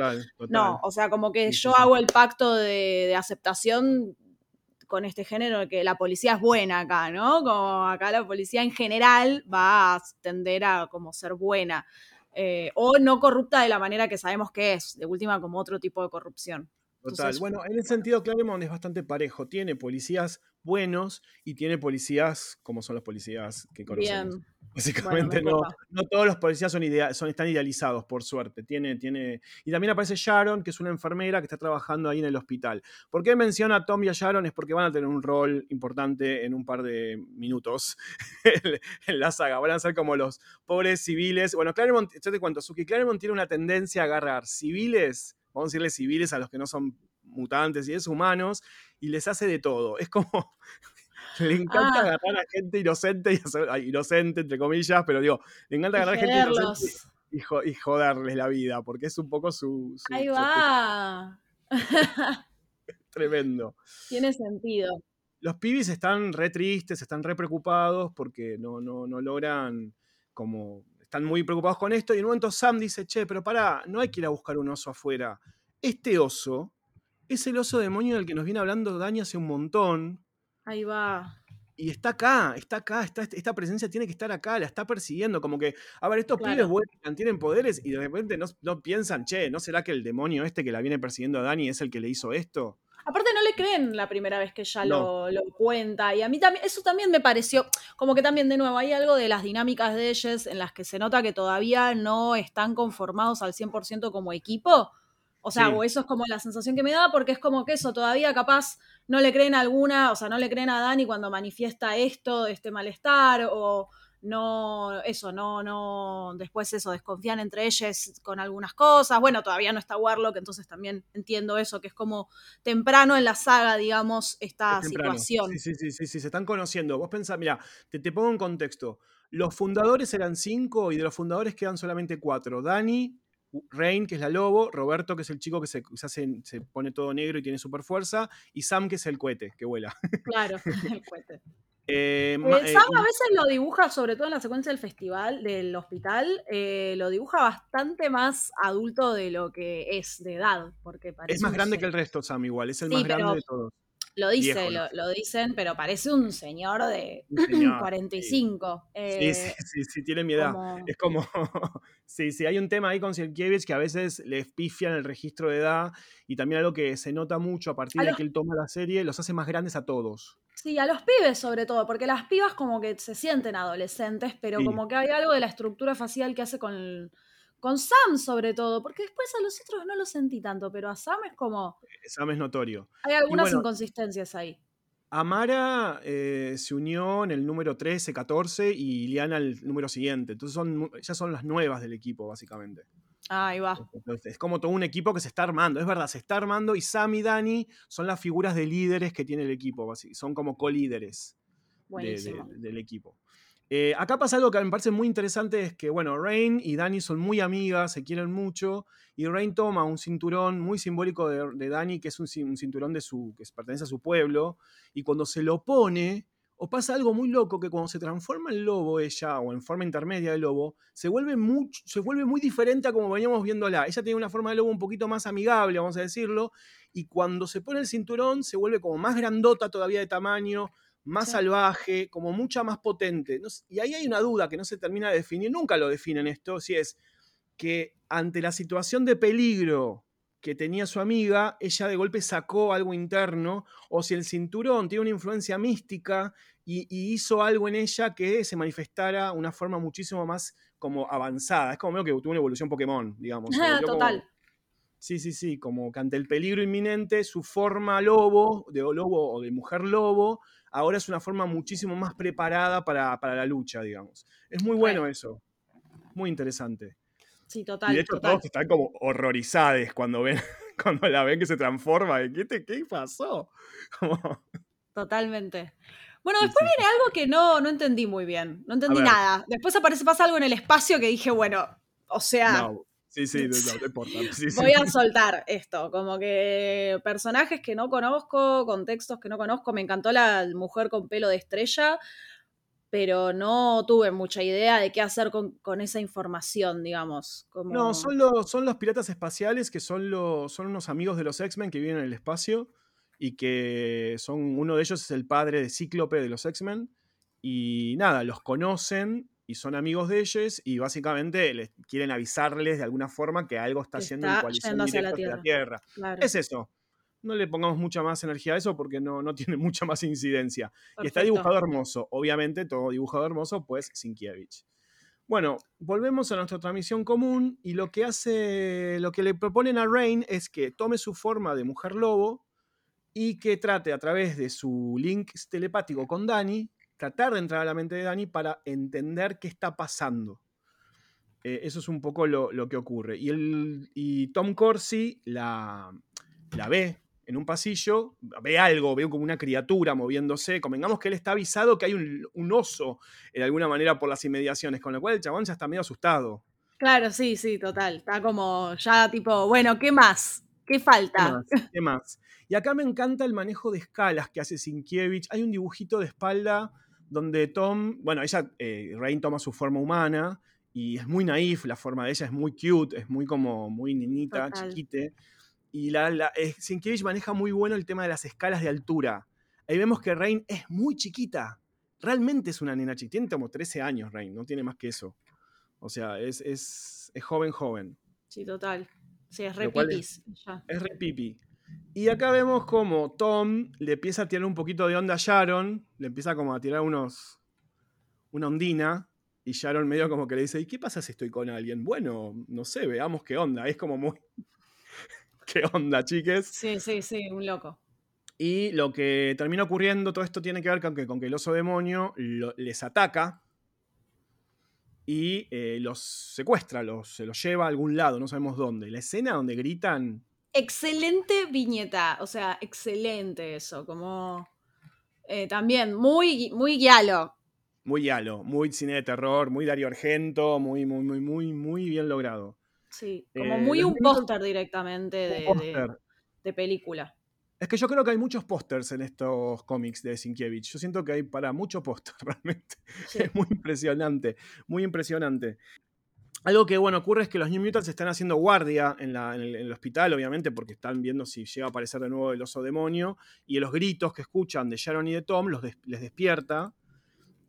No, o sea, como que yo hago el pacto de, de aceptación con este género que la policía es buena acá, ¿no? Como acá la policía en general va a tender a como ser buena. Eh, o no corrupta de la manera que sabemos que es, de última como otro tipo de corrupción. Total. bueno, en ese sentido, Claremont es bastante parejo. Tiene policías buenos y tiene policías como son los policías que conocemos. Bien. Básicamente no, no, todos los policías son, son están idealizados, por suerte. Tiene, tiene... Y también aparece Sharon, que es una enfermera que está trabajando ahí en el hospital. ¿Por qué menciona a Tom y a Sharon? Es porque van a tener un rol importante en un par de minutos <laughs> en la saga. Van a ser como los pobres civiles. Bueno, Claremont, yo te cuento, Suki, Claremont tiene una tendencia a agarrar civiles vamos a decirle civiles a los que no son mutantes y es humanos, y les hace de todo. Es como, <laughs> le encanta ah. agarrar a gente inocente, y inocente entre comillas, pero digo, le encanta agarrar a gente inocente y, joderles la vida, porque es un poco su... Ahí va. <laughs> Tremendo. Tiene sentido. Los pibis están re tristes, están re preocupados porque no, no, no logran como están muy preocupados con esto. Y en un momento Sam dice, che, pero pará, no hay que ir a buscar un oso afuera. Este oso es el oso demonio del que nos viene hablando Dani hace un montón. Ahí va. Y está acá, está acá, está, esta presencia tiene que estar acá, la está persiguiendo. Como que, a ver, estos pibes vuelven, tienen poderes y de repente no, no, piensan, che, ¿no será que el demonio este que la viene persiguiendo a Dani es el que le hizo esto? Aparte no le creen la primera vez que ella lo, cuenta. Y a mí también, eso también me pareció, como que también de nuevo, hay algo de las dinámicas de ellos en las que se nota que todavía no están conformados al 100% como equipo. O sea, o eso es como la sensación que me da, porque es como que eso, todavía capaz no le creen a alguna, o sea, no le creen a Dani cuando manifiesta esto, este malestar, o no, eso, no, no, después eso, desconfían entre ellas con algunas cosas. Bueno, todavía no está Warlock, entonces también entiendo eso, que es como temprano en la saga, digamos, esta situación. Sí, sí, sí, sí, sí, se están conociendo. Vos pensás, mira, te, te pongo en contexto. Los fundadores eran cinco y de los fundadores quedan solamente cuatro. Dani, Rain, que es la lobo, Roberto, que es el chico que se, se, se pone todo negro y tiene super fuerza, y Sam, que es el cohete, que vuela. Claro, <laughs> <laughs> el cohete. Eh, eh, Sam a veces lo dibuja, sobre todo en la secuencia del festival, del hospital, eh, lo dibuja bastante más adulto de lo que es de edad. Porque es más grande que el resto, Sam, igual, es el más grande de todos. Lo dice, lo, dicen, pero parece un señor de 45. <laughs> Sí. sí, sí, sí, tiene mi edad. Es como, <laughs> sí, sí, hay un tema ahí con Sienkiewicz que a veces le pifian el registro de edad y también algo que se nota mucho a partir de que él toma la serie, los hace más grandes a todos. Sí, a los pibes sobre todo, porque las pibas como que se sienten adolescentes, pero como que hay algo de la estructura facial que hace con con Sam sobre todo, porque después a los otros no lo sentí tanto, pero a Sam es como... Sam es notorio. Hay algunas inconsistencias ahí. Amara eh, se unió en el número 13, 14 y Liana el número siguiente. Entonces son, ya son las nuevas del equipo, básicamente. Ah, ahí va. es como todo un equipo que se está armando. Es verdad, se está armando y Sam y Dani son las figuras de líderes que tiene el equipo. Son como co-líderes del equipo. Eh, acá pasa algo que me parece muy interesante, es que, bueno, Rain y Dani son muy amigas, se quieren mucho, y Rain toma un cinturón muy simbólico de, de Dani, que es un, cinturón de su, que pertenece a su pueblo, y cuando se lo pone, o pasa algo muy loco, que cuando se transforma en lobo ella, o en forma intermedia de lobo, se vuelve, mucho, se vuelve muy diferente a como veníamos viéndola. Ella tiene una forma de lobo un poquito más amigable, vamos a decirlo, y cuando se pone el cinturón se vuelve como más grandota todavía de tamaño, más salvaje, como mucha más potente. y ahí hay una duda que no se termina de definir, nunca lo definen esto, si es que ante la situación de peligro que tenía su amiga, ella de golpe sacó algo interno, o si el cinturón tiene una influencia mística y, hizo algo en ella que se manifestara una forma muchísimo más como avanzada. Es como medio que tuvo una evolución Pokémon, digamos. <laughs> Total. Sí, sí, sí, como que ante el peligro inminente, su forma lobo, de lobo o de mujer lobo, ahora es una forma muchísimo más preparada para, la lucha, digamos. Es muy bueno eso. Muy interesante. Sí, total. Y de hecho todos están como horrorizados cuando ven, <laughs> cuando la ven que se transforma. ¿Qué, qué pasó? <laughs> Totalmente. Bueno, después viene algo que no, no entendí muy bien. No entendí nada. Después aparece, pasa algo en el espacio que dije, bueno, o sea. Sí, sí, no, importa. <laughs> Voy a soltar esto, como que personajes que no conozco, contextos que no conozco. Me encantó la mujer con pelo de estrella, pero no tuve mucha idea de qué hacer con, esa información, digamos. No, son los, son los piratas espaciales que son, los, son unos amigos de los X-Men que viven en el espacio y que son, uno de ellos es el padre de Cíclope de los X-Men. Y nada, los conocen y son amigos de ellos y básicamente les quieren avisarles de alguna forma que algo está haciendo en coalición directa la Tierra. La tierra. Es eso. No le pongamos mucha más energía a eso porque no, no tiene <laughs> mucha más incidencia. Y está dibujado hermoso. Obviamente, todo dibujado hermoso, pues Sinkiewicz. Bueno, volvemos a nuestra transmisión común y lo que hace, lo que le proponen a Rain es que tome su forma de mujer lobo y que trate a través de su link telepático con Dani tratar de entrar a la mente de Dani para entender qué está pasando. Eh, eso es un poco lo, que ocurre. Y, el, y Tom Corsi la, la ve en un pasillo, ve algo, ve como una criatura moviéndose. Convengamos que él está avisado que hay un, oso, de alguna manera, por las inmediaciones, con lo cual el chabón ya está medio asustado. Claro, sí, sí, total. Está como ya tipo, bueno, ¿qué más? ¿Qué falta? ¿Qué más? Y acá me encanta el manejo de escalas que hace Sinkiewicz. Hay un dibujito de espalda donde Tom, bueno, ella, eh, Rain toma su forma humana y es muy naif, la forma de ella es muy cute, es muy como, muy niñita, chiquite. Y la, la eh, maneja muy bueno el tema de las escalas de altura. Ahí vemos que Rain es muy chiquita. Realmente es una nena chiquita. Tiene como 13 años, Rain, no tiene más que eso. O sea, es, es, es joven, joven. Sí, total. Sí, es re pipis. Es, re pipi. Y acá vemos como Tom le empieza a tirar un poquito de onda a Sharon, le empieza como a tirar unos, una ondina, y Sharon medio como que le dice, ¿y qué pasa si estoy con alguien? Bueno, no sé, veamos qué onda. Es como muy... <laughs> ¿Qué onda, chiques? Sí, sí, sí, un loco. Y lo que termina ocurriendo, todo esto tiene que ver con que, con que el oso demonio les ataca y eh, los secuestra, los, se los lleva a algún lado, no sabemos dónde. La escena donde gritan excelente viñeta, o sea, excelente eso, como eh, también muy, muy guialo. Muy guialo, muy cine de terror, muy Dario Argento, muy, muy, muy, muy, muy bien logrado. Sí, como eh, muy un póster directamente de, de, película. Es que yo creo que hay muchos pósters en estos cómics de Sinkiewicz. Yo siento que hay para muchos pósters <laughs> realmente. Es muy impresionante, muy impresionante. Algo que, bueno, ocurre es que los New Mutants están haciendo guardia en, el, hospital, obviamente, porque están viendo si llega a aparecer de nuevo el oso demonio, y los gritos que escuchan de Sharon y de Tom los les despierta,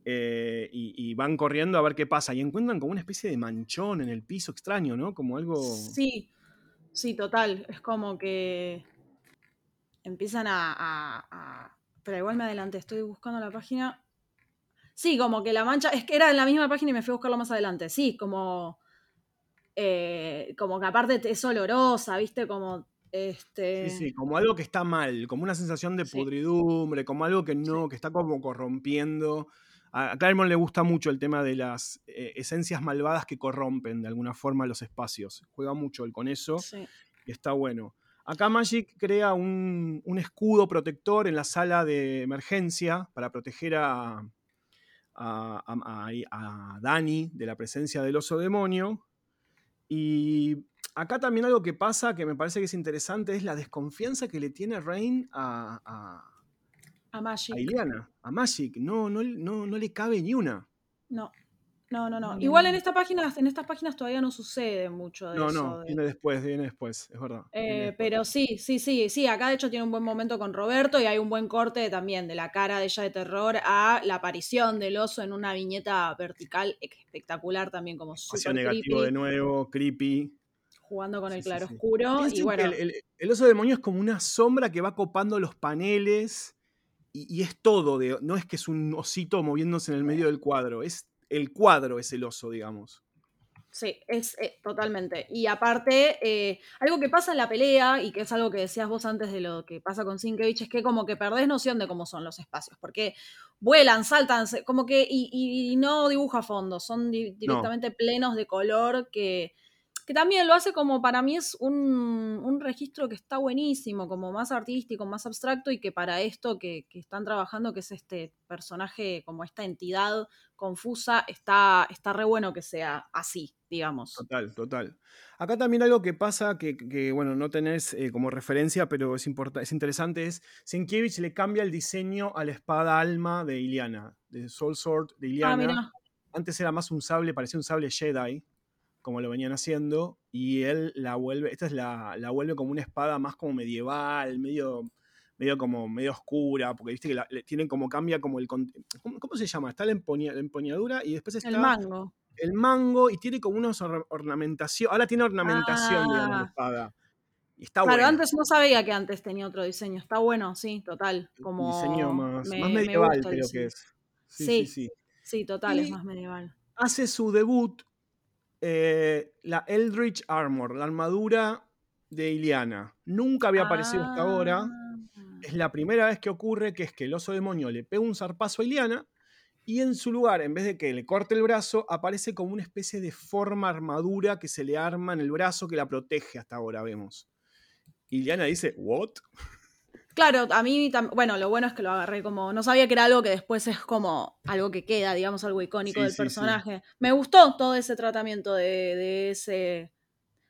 eh, y, van corriendo a ver qué pasa, y encuentran como una especie de manchón en el piso extraño, ¿no? Como algo... Sí, sí, total, es como que empiezan a... a... Pero igual me adelante, estoy buscando la página. Sí, como que la mancha, es que era en la misma página y me fui a buscarlo más adelante. Sí, como eh, como que aparte es olorosa, ¿viste? Como este... Sí, sí, como algo que está mal, como una sensación de pudridumbre, como algo que no, que está como corrompiendo. A Claremont le gusta mucho el tema de las eh, esencias malvadas que corrompen de alguna forma los espacios. Juega mucho él con eso y está bueno. Acá Magic crea un, escudo protector en la sala de emergencia para proteger a, a, a, Dani de la presencia del oso demonio. Y acá también algo que pasa que me parece que es interesante es la desconfianza que le tiene Rain a, a, a Magic. A Iliana, a Magic. No, no, no, no le cabe ni una. No. No, no, no. Igual en estas páginas, en estas páginas todavía no sucede mucho de no, eso. No, no, viene después, viene después, es verdad. Eh, pero sí, sí, sí, sí. Acá de hecho tiene un buen momento con Roberto y hay un buen corte también de la cara de ella de terror a la aparición del oso en una viñeta vertical espectacular también como súper negativo de nuevo, creepy. Jugando con el claro oscuro. Y bueno. El, el, oso demonio es como una sombra que va copando los paneles. Y, es todo, de, no es que es un osito moviéndose en el medio del cuadro, es el cuadro es el oso, digamos. Sí, es eh, totalmente. Y aparte, eh, algo que pasa en la pelea, y que es algo que decías vos antes de lo que pasa con Sinkevich, es que como que perdés noción de cómo son los espacios, porque vuelan, saltan, como que, y, no dibuja fondo, son directamente plenos de color que que también lo hace como para mí es un, registro que está buenísimo, como más artístico, más abstracto y que para esto que, están trabajando, que es este personaje, como esta entidad confusa, está, está re bueno que sea así, digamos. Total, total. Acá también algo que pasa, que, bueno, no tenés eh, como referencia, pero es, es interesante, es Sienkiewicz le cambia el diseño a la espada alma de Iliana, de Soul Sword de ah, Iliana. Antes era más un sable, parecía un sable Jedi como lo venían haciendo, y él la vuelve, esta es la, la vuelve como una espada más como medieval, medio, medio como medio oscura, porque viste que la, tienen como cambia como el... ¿cómo, se llama? Está la, empuñadura y después está... El mango. El mango y tiene como una ornamentación, ahora tiene ornamentación, de la ah. espada. Y está claro, antes no sabía que antes tenía otro diseño. Está bueno, sí, total. Como diseño más, medieval creo que es. Sí, sí, sí. total, es más medieval. Hace su debut eh, la Eldritch Armor, la armadura de Iliana. Nunca había aparecido hasta ahora. Ah. Es la primera vez que ocurre que es que el oso demonio le pega un zarpazo a Iliana y en su lugar, en vez de que le corte el brazo, aparece como una especie de forma armadura que se le arma en el brazo que la protege hasta ahora, vemos. Iliana dice, ¿what? Claro, a mí, bueno, lo bueno es que lo agarré como, no sabía que era algo que después es como algo que queda, digamos, algo icónico del personaje. Me gustó todo ese tratamiento de, ese,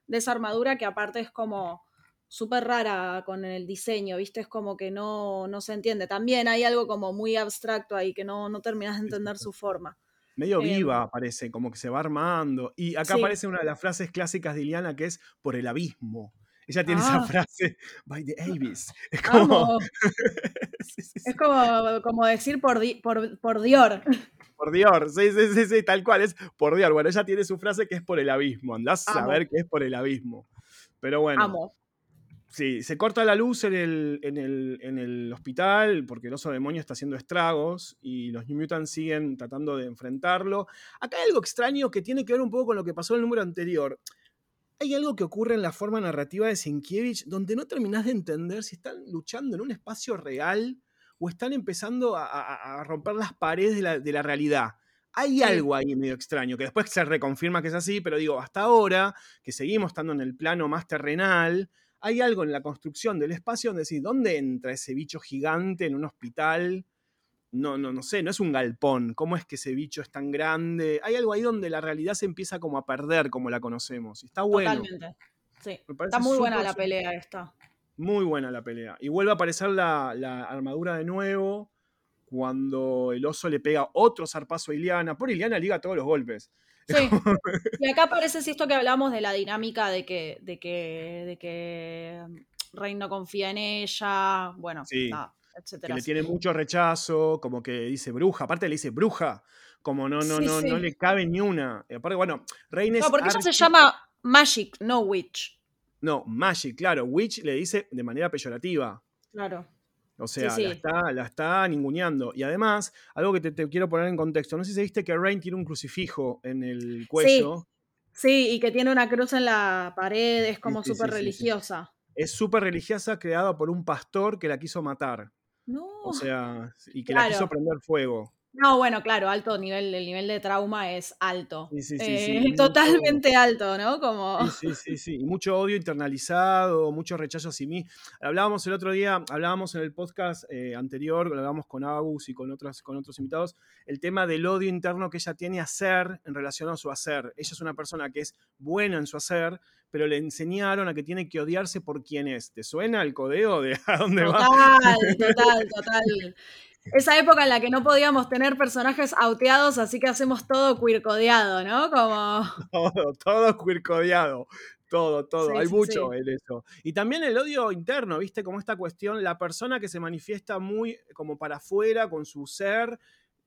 de esa armadura que aparte es como súper rara con el diseño, ¿viste? Es como que no, no se entiende. También hay algo como muy abstracto ahí que no, no terminas de entender su forma. Medio em, viva parece, como que se va armando. Y acá aparece una de las frases clásicas de Iliana que es por el abismo. Ella tiene esa ah. frase, by the Abyss. Es como. <laughs> Es como, decir por, por, por Dior. Por Dior, sí, sí, sí, sí, tal cual, es por Dior. Bueno, ella tiene su frase que es por el abismo. Andás a saber que es por el abismo. Pero bueno. Amo. Sí, se corta la luz en el, en el, en el hospital porque el oso demonio está haciendo estragos y los New Mutants siguen tratando de enfrentarlo. Acá hay algo extraño que tiene que ver un poco con lo que pasó en el número anterior hay algo que ocurre en la forma narrativa de Sienkiewicz donde no terminás de entender si están luchando en un espacio real o están empezando a, romper las paredes de la, realidad. Hay algo ahí medio extraño, que después se reconfirma que es así, pero digo, hasta ahora, que seguimos estando en el plano más terrenal, hay algo en la construcción del espacio donde decís, ¿dónde entra ese bicho gigante en un hospital? No, no, no sé, no es un galpón. ¿Cómo es que ese bicho es tan grande? Hay algo ahí donde la realidad se empieza como a perder como la conocemos. Está bueno. Totalmente. Sí. Está muy buena la pelea esta. Muy buena la pelea. Y vuelve a aparecer la, armadura de nuevo. cuando el oso le pega otro zarpazo a Iliana. Por Iliana liga todos los golpes. Sí. <laughs> Y acá parece esto que hablamos de la dinámica de que, de que, de que Rey no confía en ella, bueno, Sí. Etcétera. que le tiene mucho rechazo, como que dice bruja, aparte le dice bruja, como no, no, Sí, no, no sí. le cabe ni una. Y aparte, bueno, Reina es No, porque ella se llama Magic, no Witch. No, Magic, claro, Witch le dice de manera peyorativa. Claro. O sea, sí. La, está, la está ninguneando. Y además, algo que te, te quiero poner en contexto. No sé si viste que Rain tiene un crucifijo en el cuello. Sí, y que tiene una cruz en la pared, es como sí, sí, súper sí, sí. religiosa. Es súper religiosa, creada por un pastor que la quiso matar. No. O sea, y que la quiso prender fuego. No, bueno, claro, alto nivel, el nivel de trauma es alto. Sí, sí, sí, Eh, <laughs> mucho- totalmente alto, ¿no? Como. Sí, sí, sí, mucho odio internalizado, mucho rechazo a sí mismo. Hablábamos el otro día, hablábamos en el podcast eh, anterior, hablábamos con Agus y con, otras, con otros invitados, el tema del odio interno que ella tiene a hacer en relación a su hacer. Ella es una persona que es buena en su hacer, pero le enseñaron a que tiene que odiarse por quién es. ¿Te suena el codeo de a dónde va? Total, <laughs> total, total. Esa época en la que no podíamos tener personajes auteados, así que hacemos todo queercodeado, ¿no? Como. <laughs> Todo, todo queercodeado. Todo, todo. Sí, Hay sí, mucho sí. en eso. Y también el odio interno, ¿viste? Como esta cuestión, la persona que se manifiesta muy como para afuera con su ser,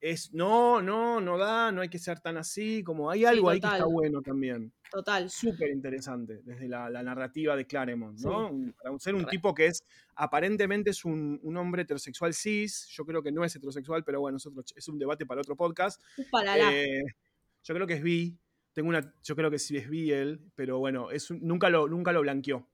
es no, no, no da, no hay que ser tan así. Como hay algo ahí que está bueno también. Total. Súper interesante desde la, la narrativa de Claremont, ¿no? Sí. Para ser un tipo que es, aparentemente es un, un hombre heterosexual cis, yo creo que no es heterosexual, pero bueno, es, otro- es un debate para otro podcast. Upalala. Eh, yo creo que es bi. Tengo una, yo creo que sí es bi él, pero bueno, es un- nunca, lo, nunca lo blanqueó.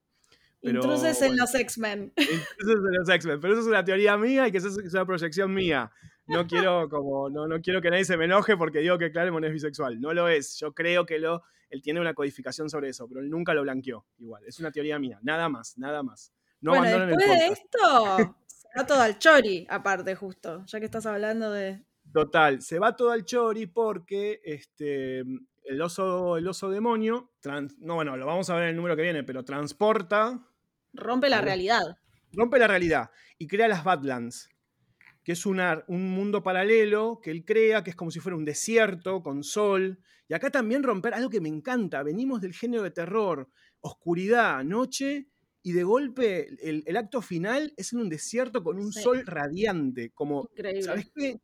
Pero, Intruses en bueno, los X-Men. Intrusos en los X-Men, pero eso es una teoría mía y que eso es una proyección mía. No quiero, como, no, no quiero que nadie se me enoje porque digo que Claremont es bisexual. No lo es. Yo creo que lo, él tiene una codificación sobre eso, pero él nunca lo blanqueó. Igual, es una teoría mía. Nada más, nada más. No bueno, el después de esto, se va todo al chori, aparte, justo. Ya que estás hablando de. Total, se va todo al chori porque este, el, oso, el oso demonio, trans- no, bueno, lo vamos a ver en el número que viene, pero transporta, Rompe la realidad. rompe la realidad y crea las Badlands, que es una- un mundo paralelo que él crea, que es como si fuera un desierto con sol. Y acá también romper algo que me encanta, venimos del género de terror, oscuridad, noche, y de golpe el, el acto final es en un desierto con un Sí. sol radiante, como Increíble. ¿Sabes qué?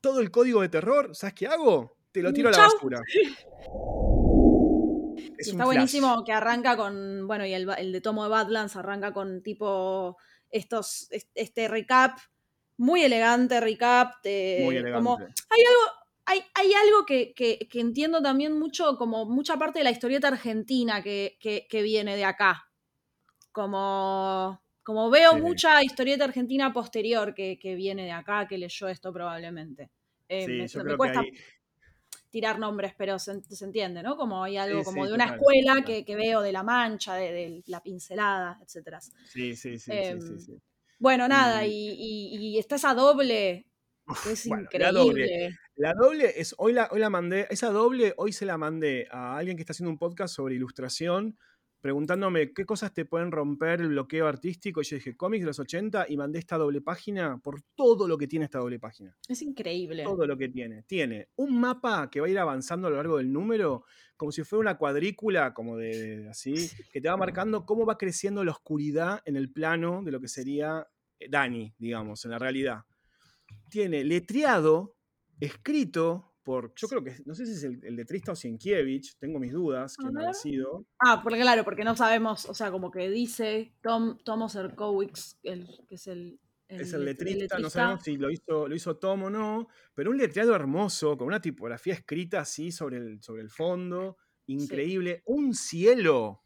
Todo el código de terror, ¿sabes qué hago? Te lo tiro a la basura. <laughs> Es está flash. buenísimo que arranca con, bueno, y el, de Tomo de Badlands arranca con tipo estos, este recap, muy elegante recap, Muy Eh, como, elegante. hay, hay algo que, que- que entiendo también mucho, como mucha parte de la historieta argentina que, que- viene de acá. Como, como veo Sí. mucha historieta argentina posterior que, que viene de acá, que leyó esto probablemente. Eh, Sí, me, yo me creo cuesta que tirar nombres, pero se, se entiende, ¿no? Como hay algo Sí, como de una total, escuela total. que, que veo de la mancha, de, de la pincelada, etcétera. Sí, sí, sí, sí, Em, sí, sí. Bueno, nada, Y- y, y- y está esa doble es bueno, la doble. increíble. La doble es, hoy la, hoy la mandé, esa doble hoy se la mandé a alguien que está haciendo un podcast sobre ilustración, preguntándome qué cosas te pueden romper el bloqueo artístico. Y yo dije, cómics de los 80 y mandé esta doble página por todo lo que tiene esta doble página. Es increíble. todo lo que tiene. Tiene un mapa que va a ir avanzando a lo largo del número, como si fuera una cuadrícula, como de, de- así, que te va marcando cómo va creciendo la oscuridad en el plano de lo que sería eh, Dani, digamos, en la realidad. Tiene letreado, escrito por, yo creo que, no sé si es el, el letrista o Sienkiewicz, tengo mis dudas, quién habrá sido. Ah, porque claro, porque no sabemos, o sea, como que dice Tom, Tomo el, que es el, es el let- letrista, no sabemos si lo hizo, lo hizo Tom o no, pero un letreado hermoso, con una tipografía escrita así sobre el, sobre el fondo, increíble. Un cielo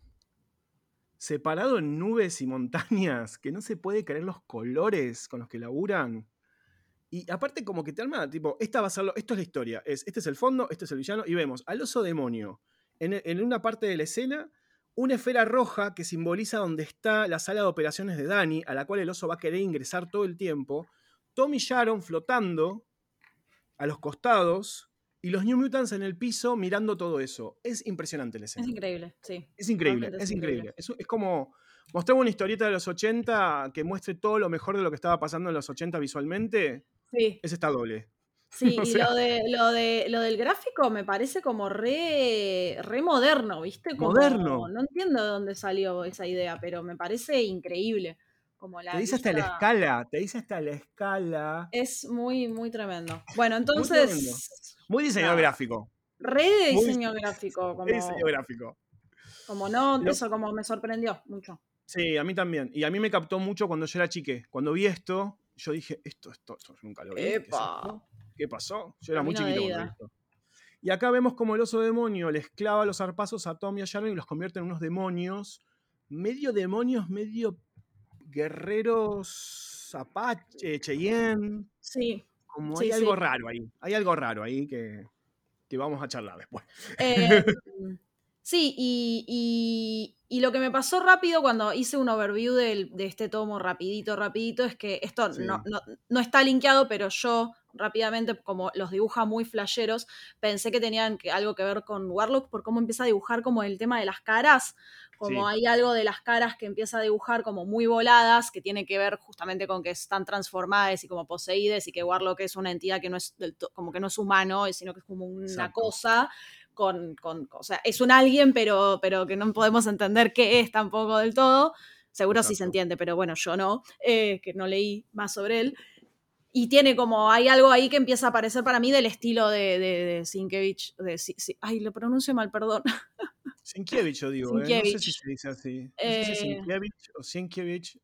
separado en nubes y montañas, que no se puede creer los colores con los que laburan. Y aparte como que te arma, tipo, esta va a ser lo- esto es la historia, es, este es el fondo, este es el villano, y vemos al oso demonio en, en una parte de la escena, una esfera roja que simboliza donde está la sala de operaciones de Dani, a la cual el oso va a querer ingresar todo el tiempo, Tom y Sharon flotando a los costados, y los New Mutants en el piso mirando todo eso. Es impresionante la escena. Es increíble, sí. Es increíble, Realmente es es increíble. increíble. Es, es como mostrar una historieta de los 80 que muestre todo lo mejor de lo que estaba pasando en los 80 visualmente. Sí. Ese está doble. <laughs> Sí, y lo, de, lo, de, lo del gráfico me parece como re, re moderno, ¿viste? moderno. No entiendo de dónde salió esa idea, pero me parece increíble. Como la te dice hasta la escala, te dice hasta la escala. Es muy, muy tremendo. Bueno, entonces. Muy, diseñador gráfico. Re de diseño gráfico. <laughs> Como, diseño gráfico. Como no, eso como me sorprendió mucho. Sí, a mí también. Y a mí me captó mucho cuando yo era chique. Cuando vi esto, yo dije, esto, esto, esto nunca lo vi. Epa. ¿Qué pasó? Yo era muy chiquito cuando Y acá vemos como el oso demonio les clava los zarpazos a Tom y a Sharon y los convierte en unos demonios. Medio demonios, medio guerreros Apache, Cheyenne. Sí. Como hay algo raro ahí. Hay algo raro ahí que, que vamos a charlar después. Eh, <laughs> Sí, y, lo que me pasó rápido cuando hice un overview de, este tomo rapidito, rapidito, es que esto no, no, está linkeado, pero yo rápidamente, como los dibuja muy flasheros, pensé que tenían algo que ver con Warlock por cómo empieza a dibujar como el tema de las caras, como hay algo de las caras que empieza a dibujar como muy voladas, que tiene que ver justamente con que están transformadas y como poseídas y que Warlock es una entidad que no es como que no es humano, sino que es como una cosa con, o sea, es un alguien, pero, pero que no podemos entender qué es tampoco del todo. Seguro sí se entiende, pero bueno, yo no, eh, que no leí más sobre él. Y tiene como, hay algo ahí que empieza a aparecer para mí del estilo de, de, Sienkiewicz. De, ay, lo pronuncio mal, perdón. <laughs> Sienkiewicz, yo digo, ¿eh? no sé si se dice así. No sé si eh, Sienkiewicz o Sienkiewicz.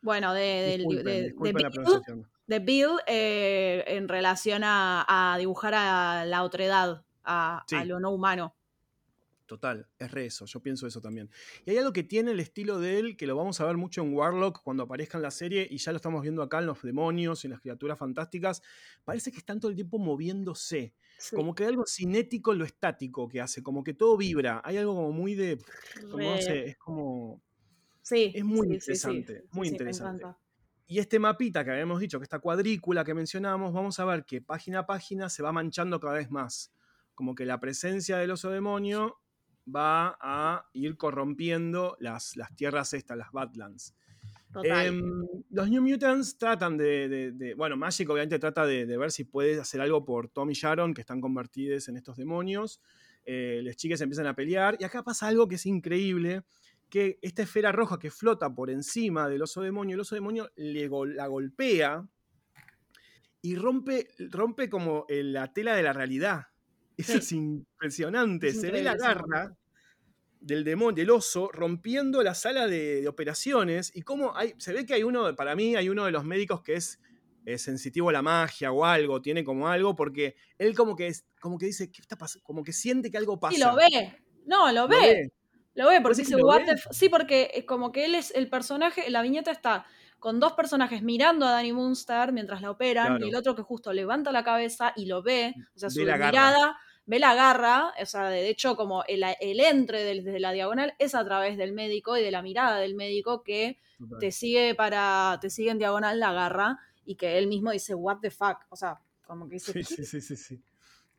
Bueno, de, de, Bill, eh, en relación a, a, dibujar a la otredad a, lo no humano. Total, es re eso, yo pienso eso también. Y hay algo que tiene el estilo de él, que lo vamos a ver mucho en Warlock cuando aparezca en la serie, y ya lo estamos viendo acá en los demonios, y en las criaturas fantásticas. Parece que están todo el tiempo moviéndose. Como que hay algo cinético en lo estático que hace, como que todo vibra. Hay algo como muy de. Como, no sé, es como. Sí. Es muy interesante, muy interesante. Y este mapita que habíamos dicho, que esta cuadrícula que mencionamos, vamos a ver que página a página se va manchando cada vez más como que la presencia del oso demonio va a ir corrompiendo las, las tierras estas, las Badlands. Em, los New Mutants tratan de, bueno, Magic obviamente trata de, ver si puede hacer algo por Tom y Sharon, que están convertidos en estos demonios. Eh, las chicas empiezan a pelear y acá pasa algo que es increíble, que esta esfera roja que flota por encima del oso demonio, el oso demonio le la golpea y rompe, rompe como la tela de la realidad. Eso es impresionante. se ve la garra del demonio, del oso, rompiendo la sala de, operaciones. Y cómo hay, se ve que hay uno, para mí, hay uno de los médicos que es, sensitivo a la magia o algo, tiene como algo, porque él como que, como que dice, ¿qué está pasando? Como que siente que algo pasa. Y lo ve. No, lo ve. Lo ve, porque dice, What Sí, porque es como que él es el personaje, la viñeta está con dos personajes mirando a Danny Moonstar mientras la operan, y el otro que justo levanta la cabeza y lo ve, o sea, su mirada ve la garra, o sea, de hecho, como el, entre desde la diagonal es a través del médico y de la mirada del médico que te sigue para, te sigue en diagonal la garra y que él mismo dice, what the fuck, o sea, como que dice... Sí, sí, sí, sí, sí.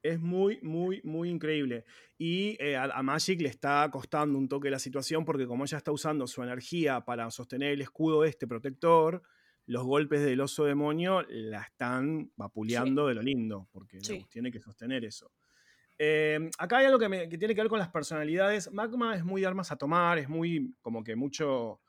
Es muy, muy, muy increíble. Y eh, a, Magic le está costando un toque la situación porque como ella está usando su energía para sostener el escudo este protector, los golpes del oso demonio la están vapuleando de lo lindo, porque tiene que sostener eso. Em, acá hay algo que, tiene que ver con las personalidades. Magma es muy de armas a tomar, es muy, como que mucho.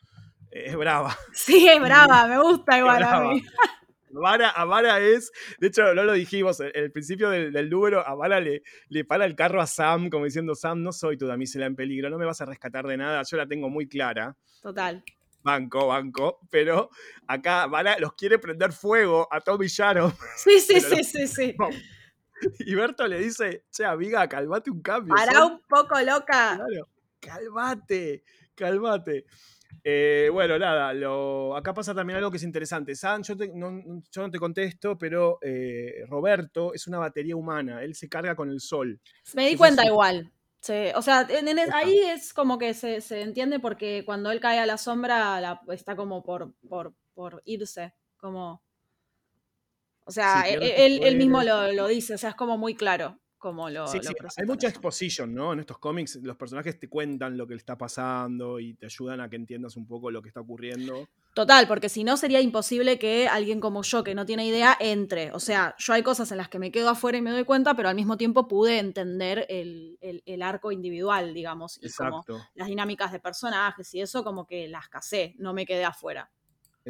Eh, es brava. <laughs> Sí, es <laughs> brava, me gusta igual a mí. <laughs> a Vara es, de hecho, no lo dijimos, el, el principio del, número, a Vara le, le para el carro a Sam, como diciendo, Sam, no soy tu damisela en peligro, no me vas a rescatar de nada, yo la tengo muy clara. Total. Banco, banco, pero acá Vara los quiere prender fuego a Tommy Sharon. Sí, sí, sí, sí, sí. <laughs> Y Berto le dice, che, amiga, calmate un cambio. Para un poco loca. Claro, calmate, calmate. Eh, bueno, nada, lo, acá pasa también algo que es interesante. San, yo, no, te contesto, pero eh, Roberto es una batería humana, él se carga con el sol. Me di cuenta igual. o sea, ahí es como que se, entiende porque cuando él cae a la sombra está como por, por, por irse, como o sea, e, e, él, mismo lo, dice, o sea, es como muy claro. como lo, sí, sí. Hay mucha exposición, ¿no? En estos cómics los personajes te cuentan lo que le está pasando y te ayudan a que entiendas un poco lo que está ocurriendo. Total, porque si no sería imposible que alguien como yo, que no tiene idea, entre. O sea, yo hay cosas en las que me quedo afuera y me doy cuenta, pero al mismo tiempo pude entender el, arco individual, digamos, y como las dinámicas de personajes y eso como que las casé, no me quedé afuera.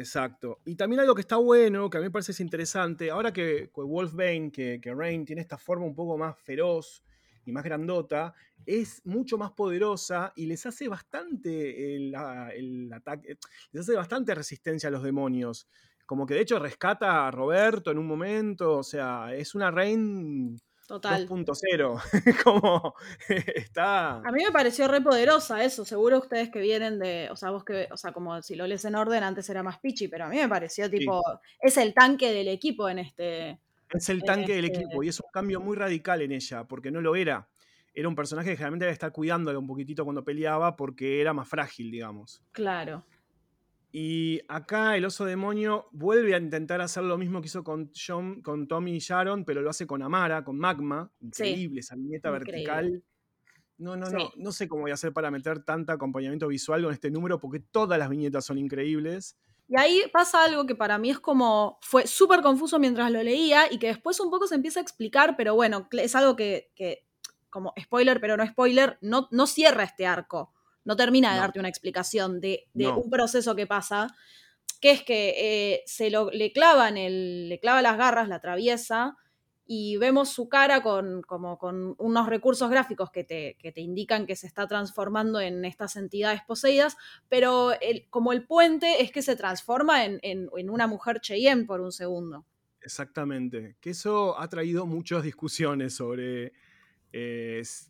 Exacto. Y también algo que está bueno, que a mí me parece interesante, ahora que, Wolfbane, que, que Rain tiene esta forma un poco más feroz y más grandota, es mucho más poderosa y les hace bastante el, ataque, les hace bastante resistencia a los demonios. Como que de hecho rescata a Roberto en un momento, o sea, es una Rain Total. 2.0. <laughs> como está. A mí me pareció re poderosa eso. Seguro ustedes que vienen de. O sea, vos que. O sea, como si lo lees en orden, antes era más pichi, pero a mí me pareció tipo. Es el tanque del equipo en este. Es el tanque del este equipo y es un cambio muy radical en ella, porque no lo era. Era un personaje que generalmente debe estar cuidándole un poquitito cuando peleaba porque era más frágil, digamos. Claro. Y acá el oso demonio vuelve a intentar hacer lo mismo que hizo con, John, con Tommy y Sharon, pero lo hace con Amara, con Magma. Increíble, esa viñeta vertical. No, no, no. No sé cómo voy a hacer para meter tanto acompañamiento visual con este número, porque todas las viñetas son increíbles. Y ahí pasa algo que para mí es como. fue súper confuso mientras lo leía y que después un poco se empieza a explicar, pero bueno, es algo que, como spoiler, pero no spoiler, no, no cierra este arco no termina de darte una explicación de, un proceso que pasa, que es que eh, se lo, le clavan el, le clava las garras, la atraviesa, y vemos su cara con, como con unos recursos gráficos que te, te, indican que se está transformando en estas entidades poseídas, pero como el puente es que se transforma en, una mujer Cheyenne por un segundo. Exactamente, que eso ha traído muchas discusiones sobre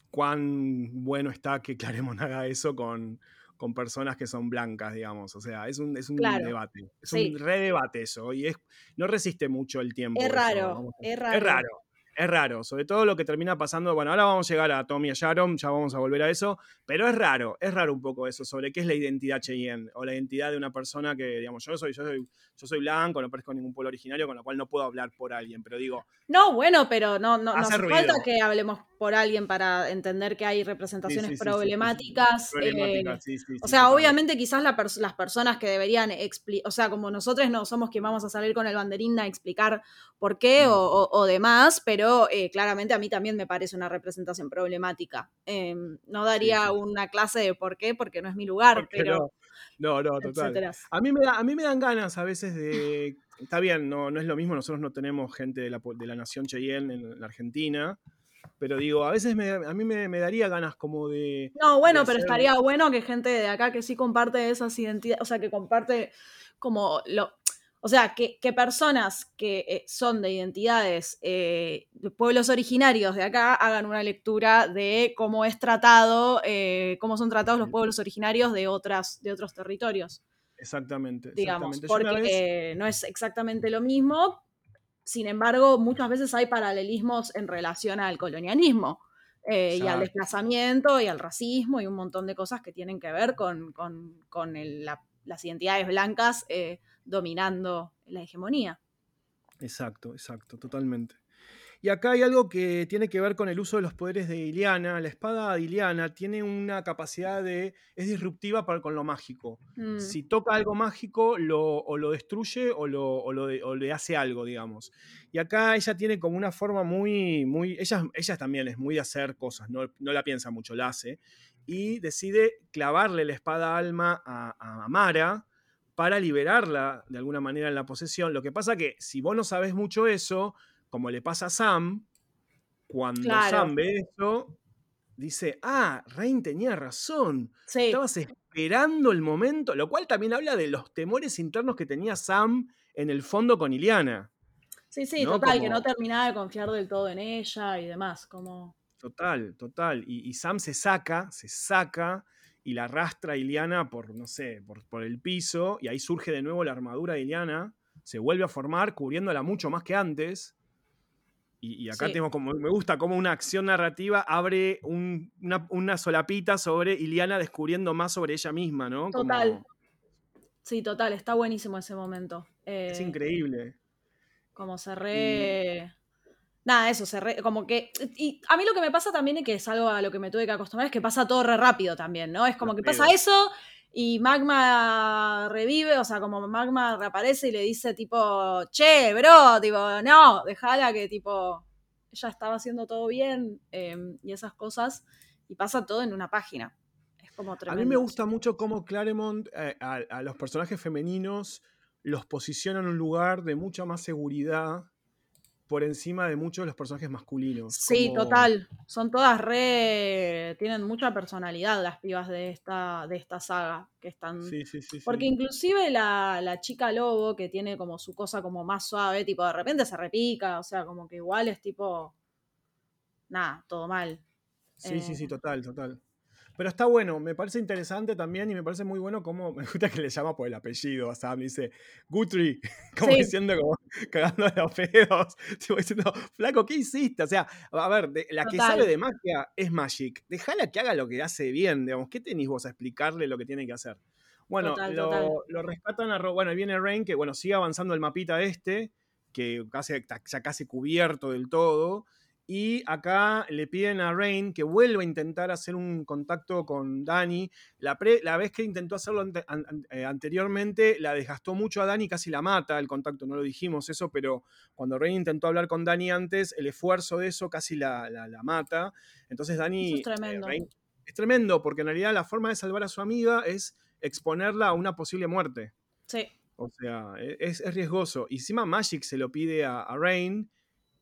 cuán bueno está que Claremont <laughs> haga eso con, con personas que son blancas, digamos. O sea, es un, es un debate. Es un redebate eso. Y es, no resiste mucho el tiempo. Es raro, es raro. Es raro. Es raro, sobre todo lo que termina pasando. Bueno, ahora vamos a llegar a Tommy y a Sharon, ya vamos a volver a eso, pero es raro, es raro un poco eso sobre qué es la identidad Cheyenne o la identidad de una persona que, digamos, yo soy, yo soy, yo soy blanco, no parezco ningún pueblo originario, con lo cual no puedo hablar por alguien, pero digo. No, bueno, pero no, no, no hace falta que hablemos por alguien para entender que hay representaciones problemáticas. o sea, obviamente quizás las personas que deberían explicar, o sea, como nosotros no somos quien vamos a salir con el banderín a explicar por qué o, demás, pero eh, claramente a mí también me parece una representación problemática. Em, no daría una clase de por qué, porque no es mi lugar, pero... No, no, total. A mí, me a mí me dan ganas a veces de... Está bien, no, no es lo mismo, nosotros no tenemos gente de la, de la nación Cheyenne en la Argentina, pero digo, a veces a mí me, daría ganas como de... No, bueno, pero estaría bueno que gente de acá que sí comparte esas identidades, o sea, que comparte como lo... O sea, que, personas que eh, son de identidades eh, de pueblos originarios de acá hagan una lectura de cómo es tratado, eh, cómo son tratados los pueblos originarios de, otras, de otros territorios. Exactamente. Digamos, porque no es exactamente lo mismo, sin embargo, muchas veces hay paralelismos en relación al colonialismo eh, y al desplazamiento y al racismo y un montón de cosas que tienen que ver con, las identidades blancas eh, dominando la hegemonía. Exacto, exacto, totalmente. Y acá hay algo que tiene que ver con el uso de los poderes de Iliana. La espada de Iliana tiene una capacidad de. es disruptiva para, con lo mágico. Mm. Si toca algo mágico, lo, o lo destruye o, lo, le hace algo, digamos. Y acá ella tiene como una forma muy. muy ella, ella también es muy de hacer cosas, no, la piensa mucho, la hace. Y decide clavarle la espada alma a, a Mara para liberarla de alguna manera en la posesión. Lo que pasa que si vos no sabes mucho eso, como le pasa a Sam, cuando Sam ve eso, dice, ah, Rain tenía razón. Estabas esperando el momento, lo cual también habla de los temores internos que tenía Sam en el fondo con Iliana. Sí, sí, total, que no terminaba de confiar del todo en ella y demás, como... Total, total. Y, Sam se saca, se saca y la arrastra a Iliana por, no sé, por, por, el piso, y ahí surge de nuevo la armadura de Iliana, se vuelve a formar, cubriéndola mucho más que antes, y, acá tengo como, me gusta como una acción narrativa abre una, solapita sobre Iliana descubriendo más sobre ella misma, ¿no? Total. Sí, total, está buenísimo ese momento. es eh, increíble. Como se re... nada, eso, se como que. Y a mí lo que me pasa también es que es algo a lo que me tuve que acostumbrar, es que pasa todo re rápido también, ¿no? Es como que pasa eso y Magma revive, o sea, como Magma reaparece y le dice tipo, che, bro, tipo, no, dejala que tipo, ella estaba haciendo todo bien em, y esas cosas, y pasa todo en una página. Es como tremendo. A mí me gusta mucho cómo Claremont eh, a, los personajes femeninos los posiciona en un lugar de mucha más seguridad por encima de muchos de los personajes masculinos. Sí, total. Son todas re. tienen mucha personalidad las pibas de esta, de esta saga. Que están. Sí, sí, sí. Porque inclusive la, la, chica lobo, que tiene como su cosa como más suave, tipo de repente se repica. O sea, como que igual es tipo. Nada, todo mal. Sí, sí, sí, eh, total, total. Pero está bueno, me parece interesante también y me parece muy bueno cómo me gusta que le llama por el apellido a Sam. Dice Guthrie, <laughs> como diciendo, como cagando a los pedos. <laughs> Tipo diciendo, Flaco, ¿qué hiciste? O sea, a ver, la que sabe de magia es Magic. Déjala que haga lo que hace bien, digamos. ¿Qué tenéis vos a explicarle lo que tiene que hacer? Bueno, lo, lo, rescatan a. Bueno, viene Rain, que bueno, sigue avanzando el mapita este, que casi, está ya casi cubierto del todo. Y acá le piden a Rain que vuelva a intentar hacer un contacto con Dani. La, la vez que intentó hacerlo eh, anteriormente, la desgastó mucho a Dani, casi la mata el contacto, no lo dijimos eso, pero cuando Rain intentó hablar con Dani antes, el esfuerzo de eso casi la, mata. Entonces Dani... es tremendo. es tremendo, porque en realidad la forma de salvar a su amiga es exponerla a una posible muerte. Sí. O sea, e, es, riesgoso. Y encima Magic se lo pide a, a Rain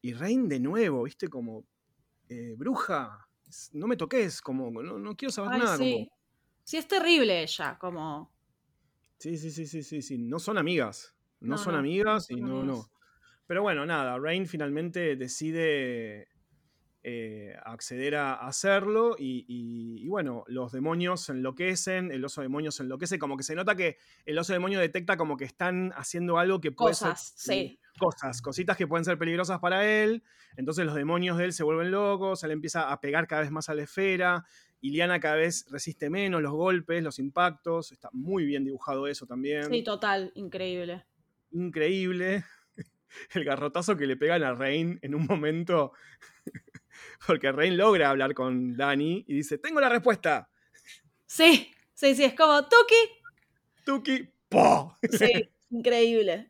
y Rain de nuevo, ¿viste? Como, eh, bruja, no me toques, como, no, quiero saber nada. Sí. sí, es terrible ella, como... Sí, sí, sí, sí, sí, sí, no son amigas, no, son amigas y no, no. Pero bueno, nada, Rain finalmente decide eh, acceder a hacerlo y, bueno, los demonios enloquecen, el oso demonio se enloquece, como que se nota que el oso demonio detecta como que están haciendo algo que puede Cosas, sí cosas, cositas que pueden ser peligrosas para él. Entonces los demonios de él se vuelven locos, él empieza a pegar cada vez más a la esfera. Iliana cada vez resiste menos los golpes, los impactos. Está muy bien dibujado eso también. Sí, total, increíble. Increíble. <laughs> El garrotazo que le pegan a Rain en un momento. <laughs> Porque Rain logra hablar con Dani y dice: Tengo la respuesta. Sí, sí, sí, es como Tuki. Tuki, ¡po! Sí, increíble.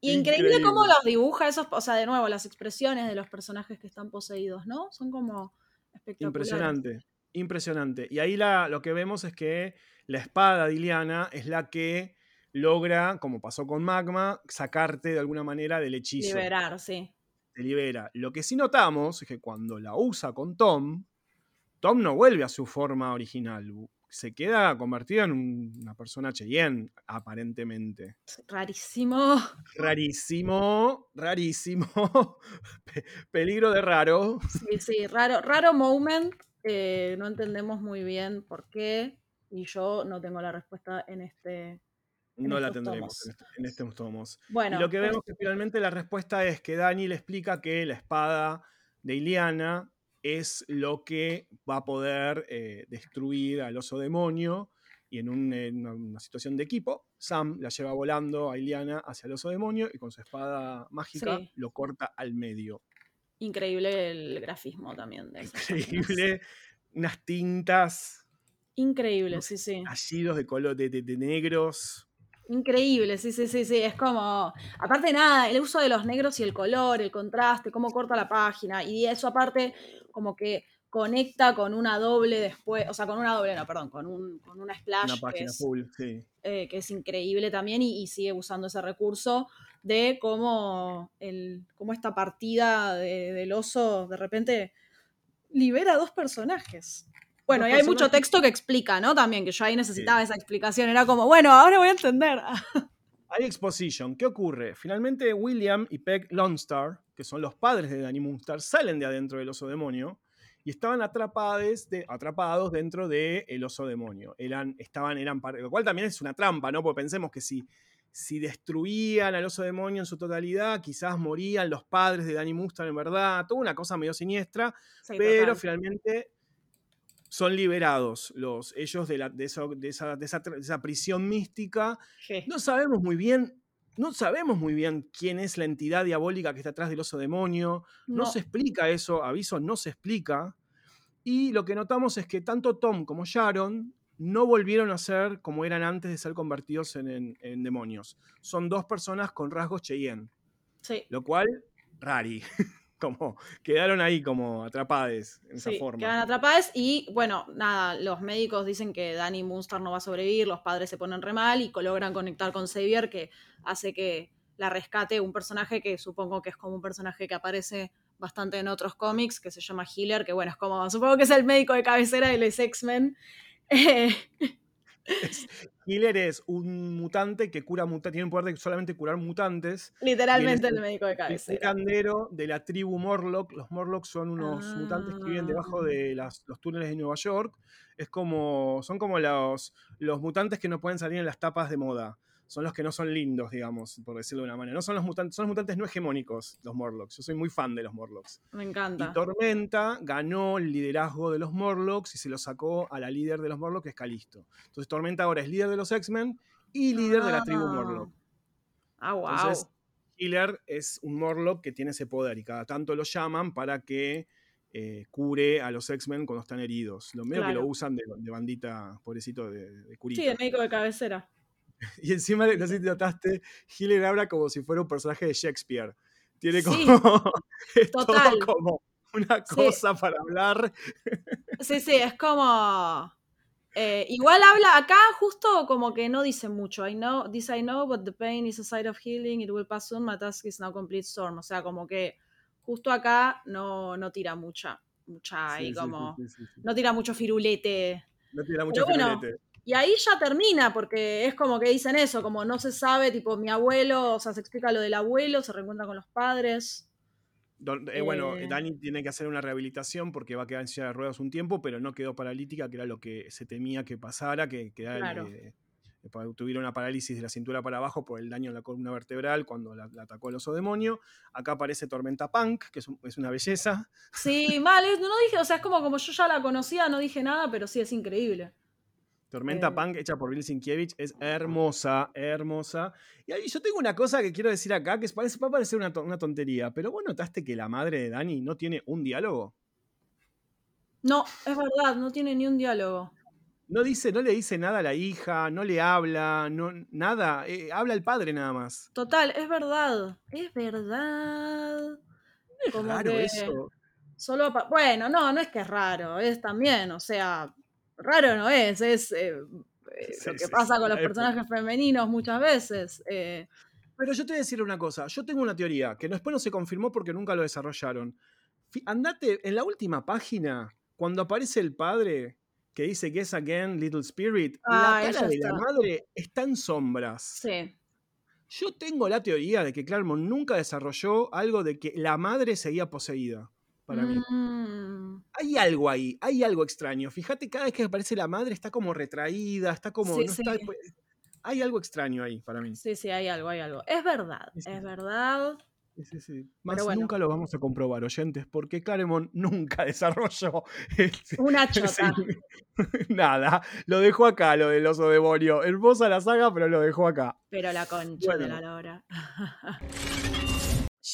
Y increíble, cómo los dibuja esos, o sea, de nuevo, las expresiones de los personajes que están poseídos, ¿no? Son como espectaculares. Impresionante, impresionante. Y ahí la, lo que vemos es que la espada de Iliana es la que logra, como pasó con Magma, sacarte de alguna manera del hechizo. Liberar, sí. Te libera. Lo que sí notamos es que cuando la usa con Tom, Tom no vuelve a su forma original se queda convertido en una persona Cheyenne, aparentemente. <laughs> Rarísimo. Rarísimo, <laughs> rarísimo. peligro de raro. Sí, sí, raro, raro moment. Eh, no entendemos muy bien por qué. Y yo no tengo la respuesta en este. no la tendremos en, este, tomos. Bueno, y lo que vemos es que finalmente la respuesta es que Dani le explica que la espada de Iliana es lo que va a poder eh, destruir al oso demonio. Y en, una, situación de equipo, Sam la lleva volando a Iliana hacia el oso demonio y con su espada mágica lo corta al medio. Increíble el grafismo también. De Increíble. Unas tintas. Increíble, sí, sí. Allidos de color de, de, negros. Increíble, sí, sí, sí, sí. Es como. Aparte de nada, el uso de los negros y el color, el contraste, cómo corta la página. Y eso, aparte, como que conecta con una doble después, o sea, con una doble, no, perdón, con, un, con una splash. que es, full, sí. Eh, que es increíble también y, sigue usando ese recurso de cómo, el, cómo esta partida del oso de repente libera a dos personajes. Bueno, y hay mucho texto que explica, ¿no? También, que yo ahí necesitaba esa explicación. Era como, bueno, ahora voy a entender. <laughs> Hay exposition. ¿Qué ocurre? Finalmente William y Peg Longstar, que son los padres de Danny Moonstar, salen de adentro del oso demonio y estaban atrapados, de, atrapados dentro del el oso demonio. Eran, estaban, eran, lo cual también es una trampa, ¿no? Porque pensemos que si, si destruían al oso demonio en su totalidad, quizás morían los padres de Danny Moonstar en verdad. Toda una cosa medio siniestra, pero finalmente son liberados los, ellos de, la, de, esa, de, esa, prisión mística. No sabemos muy bien no sabemos muy bien quién es la entidad diabólica que está atrás del oso demonio. No, No. se explica eso, aviso, no se explica. Y lo que notamos es que tanto Tom como Sharon no volvieron a ser como eran antes de ser convertidos en, en- en demonios. Son dos personas con rasgos Cheyenne, Sí. lo cual, rari. <laughs> como quedaron ahí como atrapadas en esa forma. quedan atrapadas y bueno, nada, los médicos dicen que Danny Moonstar no va a sobrevivir, los padres se ponen re mal y logran conectar con Xavier que hace que la rescate un personaje que supongo que es como un personaje que aparece bastante en otros cómics, que se llama Healer, que bueno, es como, supongo que es el médico de cabecera de los X-Men. <laughs> Eh, Killer es un mutante que cura mutantes, tiene el poder de solamente curar mutantes. literalmente el- el médico de El cabecera. curandero de la tribu Morlock. Los Morlocks son unos mutantes que viven debajo Ah. de las- los túneles de Nueva York. Es como, son como los, los mutantes que no pueden salir en las tapas de moda. Son los que no son lindos, digamos, por decirlo de una manera. No son los mutantes, son los mutantes no hegemónicos, los Morlocks. Yo soy muy fan de los Morlocks. Me Y encanta. Tormenta ganó el liderazgo de los Morlocks y se lo sacó a la líder de los Morlocks, que es Calisto. Entonces Tormenta ahora es líder de los X-Men y líder de la tribu Ah. Morlock. Ah, wow. Entonces, Healer es un Morlock que tiene ese poder y cada tanto lo llaman para que eh, cure a los X-Men cuando están heridos. Lo medio que lo usan de, de bandita, pobrecito, de, de curita. sí, el médico de cabecera. <laughs> Y encima, no sé si notaste, Healer habla como si fuera un personaje de Shakespeare. Tiene como. Sí, <laughs> es todo total. como una Sí. cosa para hablar. <laughs> Sí, sí, es como. eh, igual habla acá justo como que no dice mucho. I know, this I know, but the pain is a side of healing, it will pass soon, my task is now complete storm. O sea, como que justo acá no, no tira mucha, mucha Sí, sí, como. No tira mucho firulete. No tira mucho Pero bueno, filete. Y ahí ya termina, porque es como que dicen eso, como no se sabe, tipo, mi abuelo, o sea, se explica lo del abuelo, se reencuentra con los padres. Eh, bueno, Eh. Dani tiene que hacer una rehabilitación porque va a quedar en silla de ruedas un tiempo, pero no quedó paralítica, que era lo que se temía que pasara, que, el, eh, tuviera una parálisis de la cintura para abajo por el daño en la columna vertebral cuando la, la atacó el oso demonio. Acá aparece Tormenta Punk, que es, un- es una belleza. Sí, mal, es- no dije, o sea, es como, como yo ya la conocía, no dije nada, pero sí, es increíble. Tormenta Eh. Punk, hecha por Bill Sienkiewicz, es hermosa, hermosa. Y ahí yo tengo una cosa que quiero decir acá, que parece, va a parecer una, to- una tontería, pero vos notaste que la madre de Dani no tiene un diálogo. No, es verdad, no tiene ni un diálogo. No, dice, no le dice nada a la hija, no le habla, no, nada. eh, habla el padre nada más. Total, es verdad, es verdad. Es Como raro que eso. Solo bueno, no, no es que es raro, es también, o sea, raro no es, es eh, eh, Sí, lo que sí, pasa sí, con los época. personajes femeninos muchas veces. eh, Pero yo te voy a decir una cosa. Yo tengo una teoría que después no se confirmó porque nunca lo desarrollaron. Andate en la última página, cuando aparece el padre que dice Guess Again, Little Spirit, Ah, la cara de la madre está en sombras. sí, Yo tengo la teoría de que Claremont nunca desarrolló algo de que la madre seguía poseída. Para mí. Mm, Hay algo ahí, hay algo extraño. Fíjate, cada vez que aparece la madre está como retraída, está como. Sí, no sí. está- hay algo extraño ahí para mí. sí, sí, hay algo, hay algo. Es verdad, Sí, es verdad. Sí, sí, sí. Más bueno. nunca lo vamos a comprobar, oyentes, porque Claremont <laughs> nunca desarrolló <laughs> este- Una ese- <laughs> chota. Nada, lo dejó acá, lo del oso demonio. Hermosa la saga, pero lo dejó acá. Pero la concha de la lora.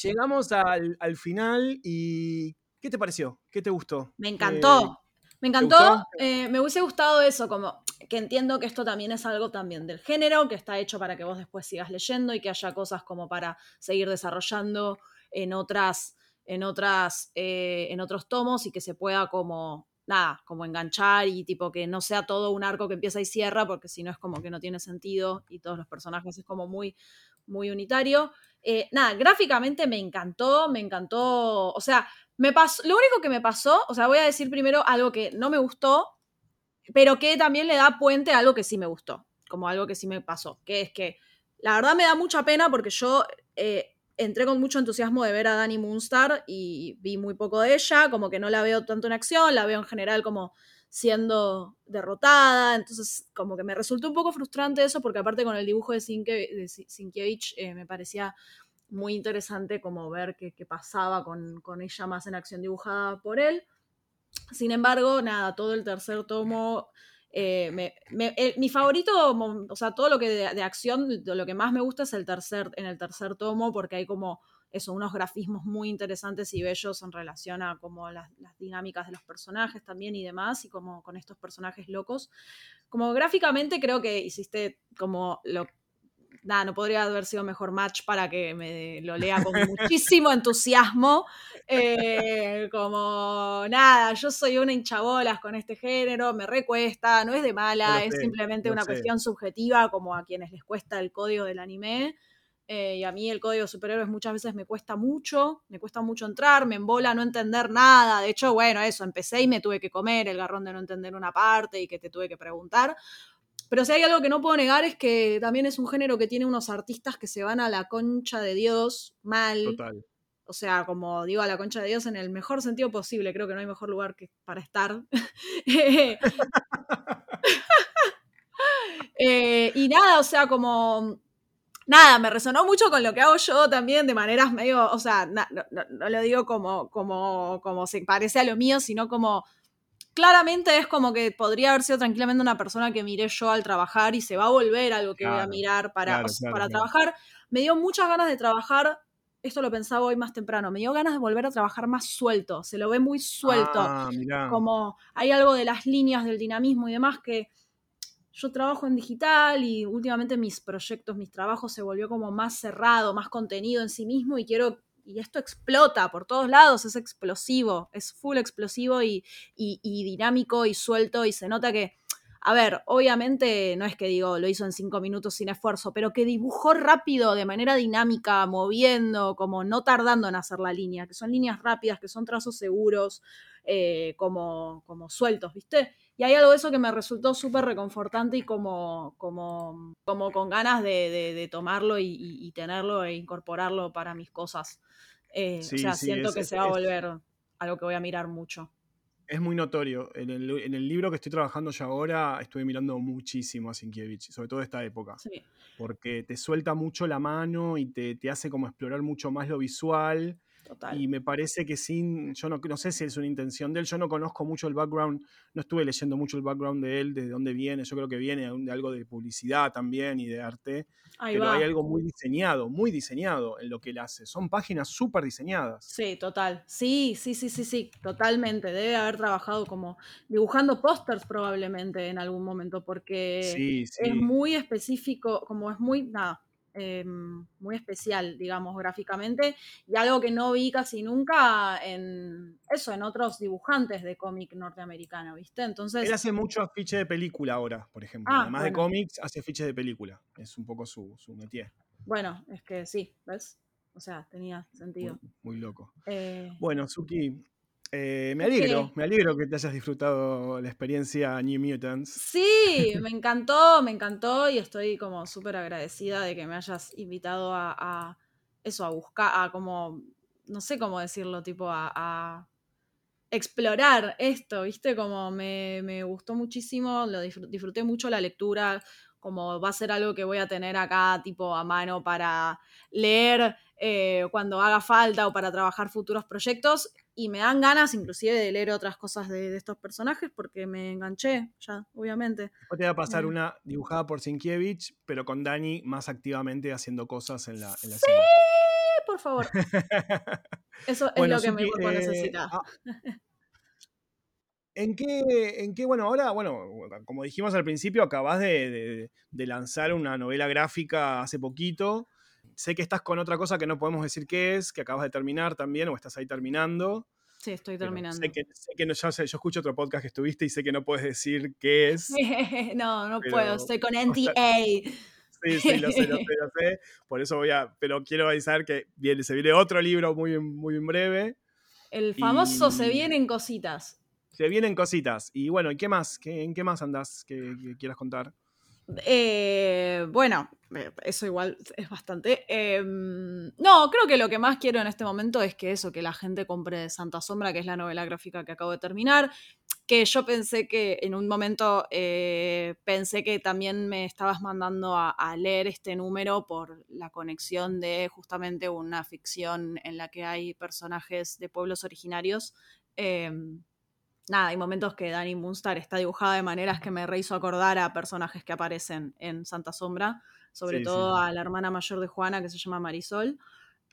Llegamos al, al final y. ¿Qué te pareció? ¿Qué te gustó? Me encantó. me encantó. eh, me hubiese gustado eso, como que entiendo que esto también es algo también del género, que está hecho para que vos después sigas leyendo y que haya cosas como para seguir desarrollando en otras, en otras, eh, en otros tomos y que se pueda como nada, como enganchar y tipo que no sea todo un arco que empieza y cierra, porque si no es como que no tiene sentido y todos los personajes es como muy, muy unitario. Eh, nada, gráficamente me encantó, me encantó, o sea, me pasó, lo único que me pasó, o sea, voy a decir primero algo que no me gustó, pero que también le da puente a algo que sí me gustó, como algo que sí me pasó, que es que la verdad me da mucha pena porque yo eh, entré con mucho entusiasmo de ver a Dani Moonstar y vi muy poco de ella, como que no la veo tanto en acción, la veo en general como siendo derrotada, entonces como que me resultó un poco frustrante eso porque aparte con el dibujo de, Sinke, eh, me parecía muy interesante como ver qué, pasaba con, con, ella más en acción dibujada por él. Sin embargo, nada, todo el tercer tomo Eh, mi favorito, o sea, todo lo que de, acción, lo que más me gusta es el tercer, en el tercer tomo, porque hay como eso, unos grafismos muy interesantes y bellos en relación a como las, dinámicas de los personajes también y demás, y como con estos personajes locos. Como gráficamente creo que hiciste como lo nada, no podría haber sido mejor match para que me lo lea con muchísimo entusiasmo. Eh, como nada, yo soy una hinchabolas con este género, me recuesta, no es de mala, es simplemente una cuestión subjetiva, como a quienes les cuesta el código del anime. Eh, y a mí el código de superhéroes muchas veces me cuesta mucho, me cuesta mucho entrar, me embola no entender nada. De hecho, bueno, eso, empecé y me tuve que comer el garrón de no entender una parte y que te tuve que preguntar. Pero si hay algo que no puedo negar es que también es un género que tiene unos artistas que se van a la concha de Dios mal. Total. O sea, como digo, a la concha de Dios en el mejor sentido posible. Creo que no hay mejor lugar que para estar. <laughs> Eh, y nada, o sea, como nada, me resonó mucho con lo que hago yo también de maneras medio, o sea, no, lo digo como, como, como se parece a lo mío, sino como claramente es como que podría haber sido tranquilamente una persona que miré yo al trabajar y se va a volver algo que voy a mirar para, para trabajar. Me dio muchas ganas de trabajar, esto lo pensaba hoy más temprano, me dio ganas de volver a trabajar más suelto, se lo ve muy suelto, ah, como hay algo de las líneas del dinamismo y demás que yo trabajo en digital y últimamente mis proyectos, mis trabajos se volvió como más cerrado, más contenido en sí mismo y quiero y esto explota por todos lados, es explosivo, es full explosivo y, dinámico y suelto y se nota que, a ver, obviamente no es que digo lo hizo en cinco minutos sin esfuerzo, pero que dibujó rápido, de manera dinámica, moviendo, como no tardando en hacer la línea, que son líneas rápidas, que son trazos seguros, eh, como, como sueltos, ¿viste? Y hay algo de eso que me resultó súper reconfortante y como, como, como con ganas de, tomarlo y, tenerlo e incorporarlo para mis cosas. Eh, o sea, siento que se va a volver algo que voy a mirar mucho. Es muy notorio. En el, libro que estoy trabajando yo ahora, estuve mirando muchísimo a Sienkiewicz, sobre todo esta época. Porque te suelta mucho la mano y te, te hace como explorar mucho más lo visual y me parece que sin, yo no, no sé si es una intención de él, yo no conozco mucho el background, no estuve leyendo mucho el background de él, de dónde viene, yo creo que viene de algo de publicidad también y de arte, pero hay algo muy diseñado, muy diseñado en lo que él hace, son páginas súper diseñadas. Sí, total, sí, sí, sí, sí, sí, totalmente, debe haber trabajado como dibujando pósters probablemente en algún momento, porque es muy específico, como es muy, nada, Em, muy especial, digamos, gráficamente, y algo que no vi casi nunca en eso, en otros dibujantes de cómic norteamericano, ¿viste? Entonces. Él hace mucho afiche de película ahora, por ejemplo. Ah, Además de cómics, hace afiches de película. Es un poco su, su métier. Bueno, es que sí, ¿ves? O sea, tenía sentido. Muy, loco. Eh, bueno, Suki, eh, me alegro, me alegro que te hayas disfrutado la experiencia New Mutants. Sí, <laughs> me encantó, me encantó y estoy como súper agradecida de que me hayas invitado a, eso, a buscar, a como, no sé cómo decirlo, tipo a, explorar esto, ¿viste? Como me, me gustó muchísimo, lo disfruté mucho la lectura, como va a ser algo que voy a tener acá tipo a mano para leer eh, cuando haga falta o para trabajar futuros proyectos y me dan ganas inclusive de leer otras cosas de, estos personajes porque me enganché ya, obviamente. Después te va a pasar eh. una dibujada por Sienkiewicz, pero con Dani más activamente haciendo cosas en la, en ¡Sí! Por favor. <laughs> Eso es lo que mi cuerpo eh, necesita. Ah, <laughs> ¿En qué, ¿En qué, bueno, ahora, bueno, como dijimos al principio, acabas de, lanzar una novela gráfica hace poquito. Sé que estás con otra cosa que no podemos decir qué es, que acabas de terminar también, o estás ahí terminando. Sí, estoy terminando. Sé que, no, yo escucho otro podcast que estuviste y sé que no puedes decir qué es. <laughs> no, no puedo, estoy con NTA. Sí, sí, lo sé, lo sé, lo sé. <laughs> Por eso voy a, pero quiero avisar que viene, se viene otro libro muy, muy en breve. El famoso Se vienen cositas se vienen cositas. Y bueno, ¿y qué más? ¿En qué más andas que, quieras contar? Eh, bueno, eh, eso igual es bastante. Em, no, creo que lo que más quiero en este momento es que eso, que la gente compre Santa Sombra, que es la novela gráfica que acabo de terminar. Que yo pensé que en un momento eh, pensé que también me estabas mandando a, leer este número por la conexión de justamente una ficción en la que hay personajes de pueblos originarios. Em, nada, hay momentos que Dani Moonstar está dibujada de maneras que me rehizo acordar a personajes que aparecen en Santa Sombra, sobre todo a la hermana mayor de Juana que se llama Marisol.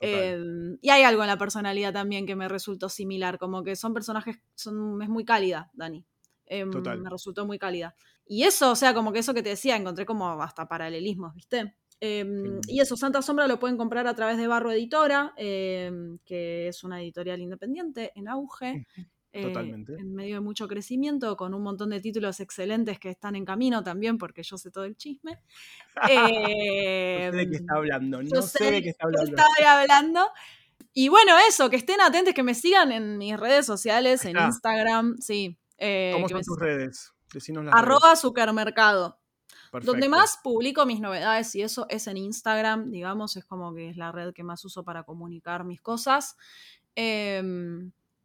Em, y hay algo en la personalidad también que me resultó similar, como que son personajes, son, es muy cálida, Dani. Em, me resultó muy cálida. Y eso, o sea, como que eso que te decía, encontré como hasta paralelismos, ¿viste? Em, y eso, Santa Sombra lo pueden comprar a través de Barro Editora, que es una editorial independiente en auge. <laughs> Totalmente. Eh, en medio de mucho crecimiento, con un montón de títulos excelentes que están en camino también, porque yo sé todo el chisme. Eh, <laughs> no sé de qué está hablando, no sé, de qué está hablando. Estoy hablando. Y bueno, eso, que estén atentos, que me sigan en mis redes sociales, en Instagram, sí. Eh, ¿Cómo son tus redes? Decinos las arroba supermercado. Donde más publico mis novedades y eso es en Instagram, digamos, es como que es la red que más uso para comunicar mis cosas. Eh,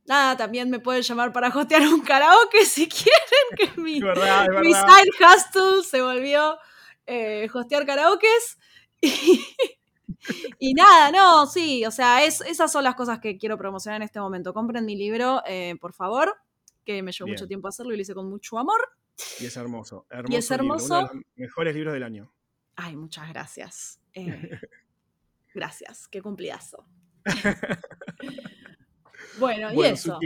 nada, también me pueden llamar para hostear un karaoke <laughs> si quieren, que <laughs> mi, mi side hustle se volvió eh, hostear karaokes. <laughs> Y, nada, no, sí, o sea, es, esas son las cosas que quiero promocionar en este momento. Compren mi libro, eh, por favor, que me llevó mucho tiempo hacerlo y lo hice con mucho amor. Y es hermoso, hermoso. Y es hermoso. Uno de los mejores libros del año. Ay, muchas gracias. Eh, gracias, qué cumplidazo. Bueno, y eso.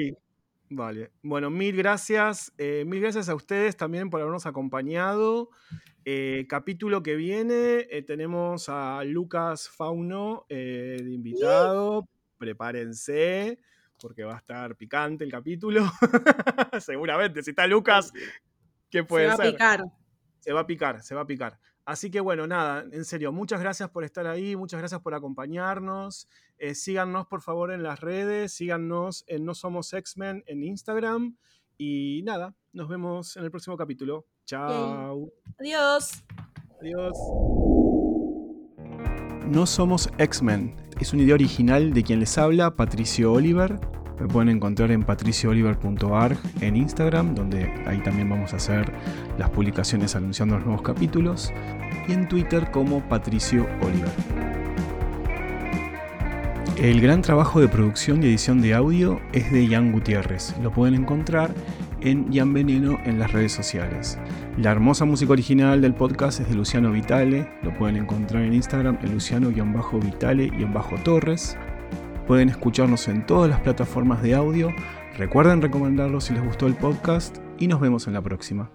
Vale. Bueno, mil gracias. Eh, mil gracias a ustedes también por habernos acompañado. Eh, capítulo que viene eh, tenemos a Lucas Fauno de invitado. Prepárense porque va a estar picante el capítulo. <laughs> Seguramente, si está Lucas, ¿qué puede ser? Se va a picar. Se va a picar, se va a picar. Así que bueno, nada, en serio, muchas gracias por estar ahí, muchas gracias por acompañarnos. Eh, síganos por favor en las redes, síganos en No Somos X-Men en Instagram. Y nada, nos vemos en el próximo capítulo. Chao. Adiós. Adiós. No Somos X-Men es una idea original de quien les habla, Patricio Oliver. Me pueden encontrar en patriciooliver.org en Instagram, donde ahí también vamos a hacer las publicaciones anunciando los nuevos capítulos, y en Twitter como Patricio Oliver. El gran trabajo de producción y edición de audio es de Ian Gutiérrez. Lo pueden encontrar en Ian Veneno en las redes sociales. La hermosa música original del podcast es de Luciano Vitale. Lo pueden encontrar en Instagram en Luciano-Vitale-Torres. Pueden escucharnos en todas las plataformas de audio. Recuerden recomendarlo si les gustó el podcast y nos vemos en la próxima.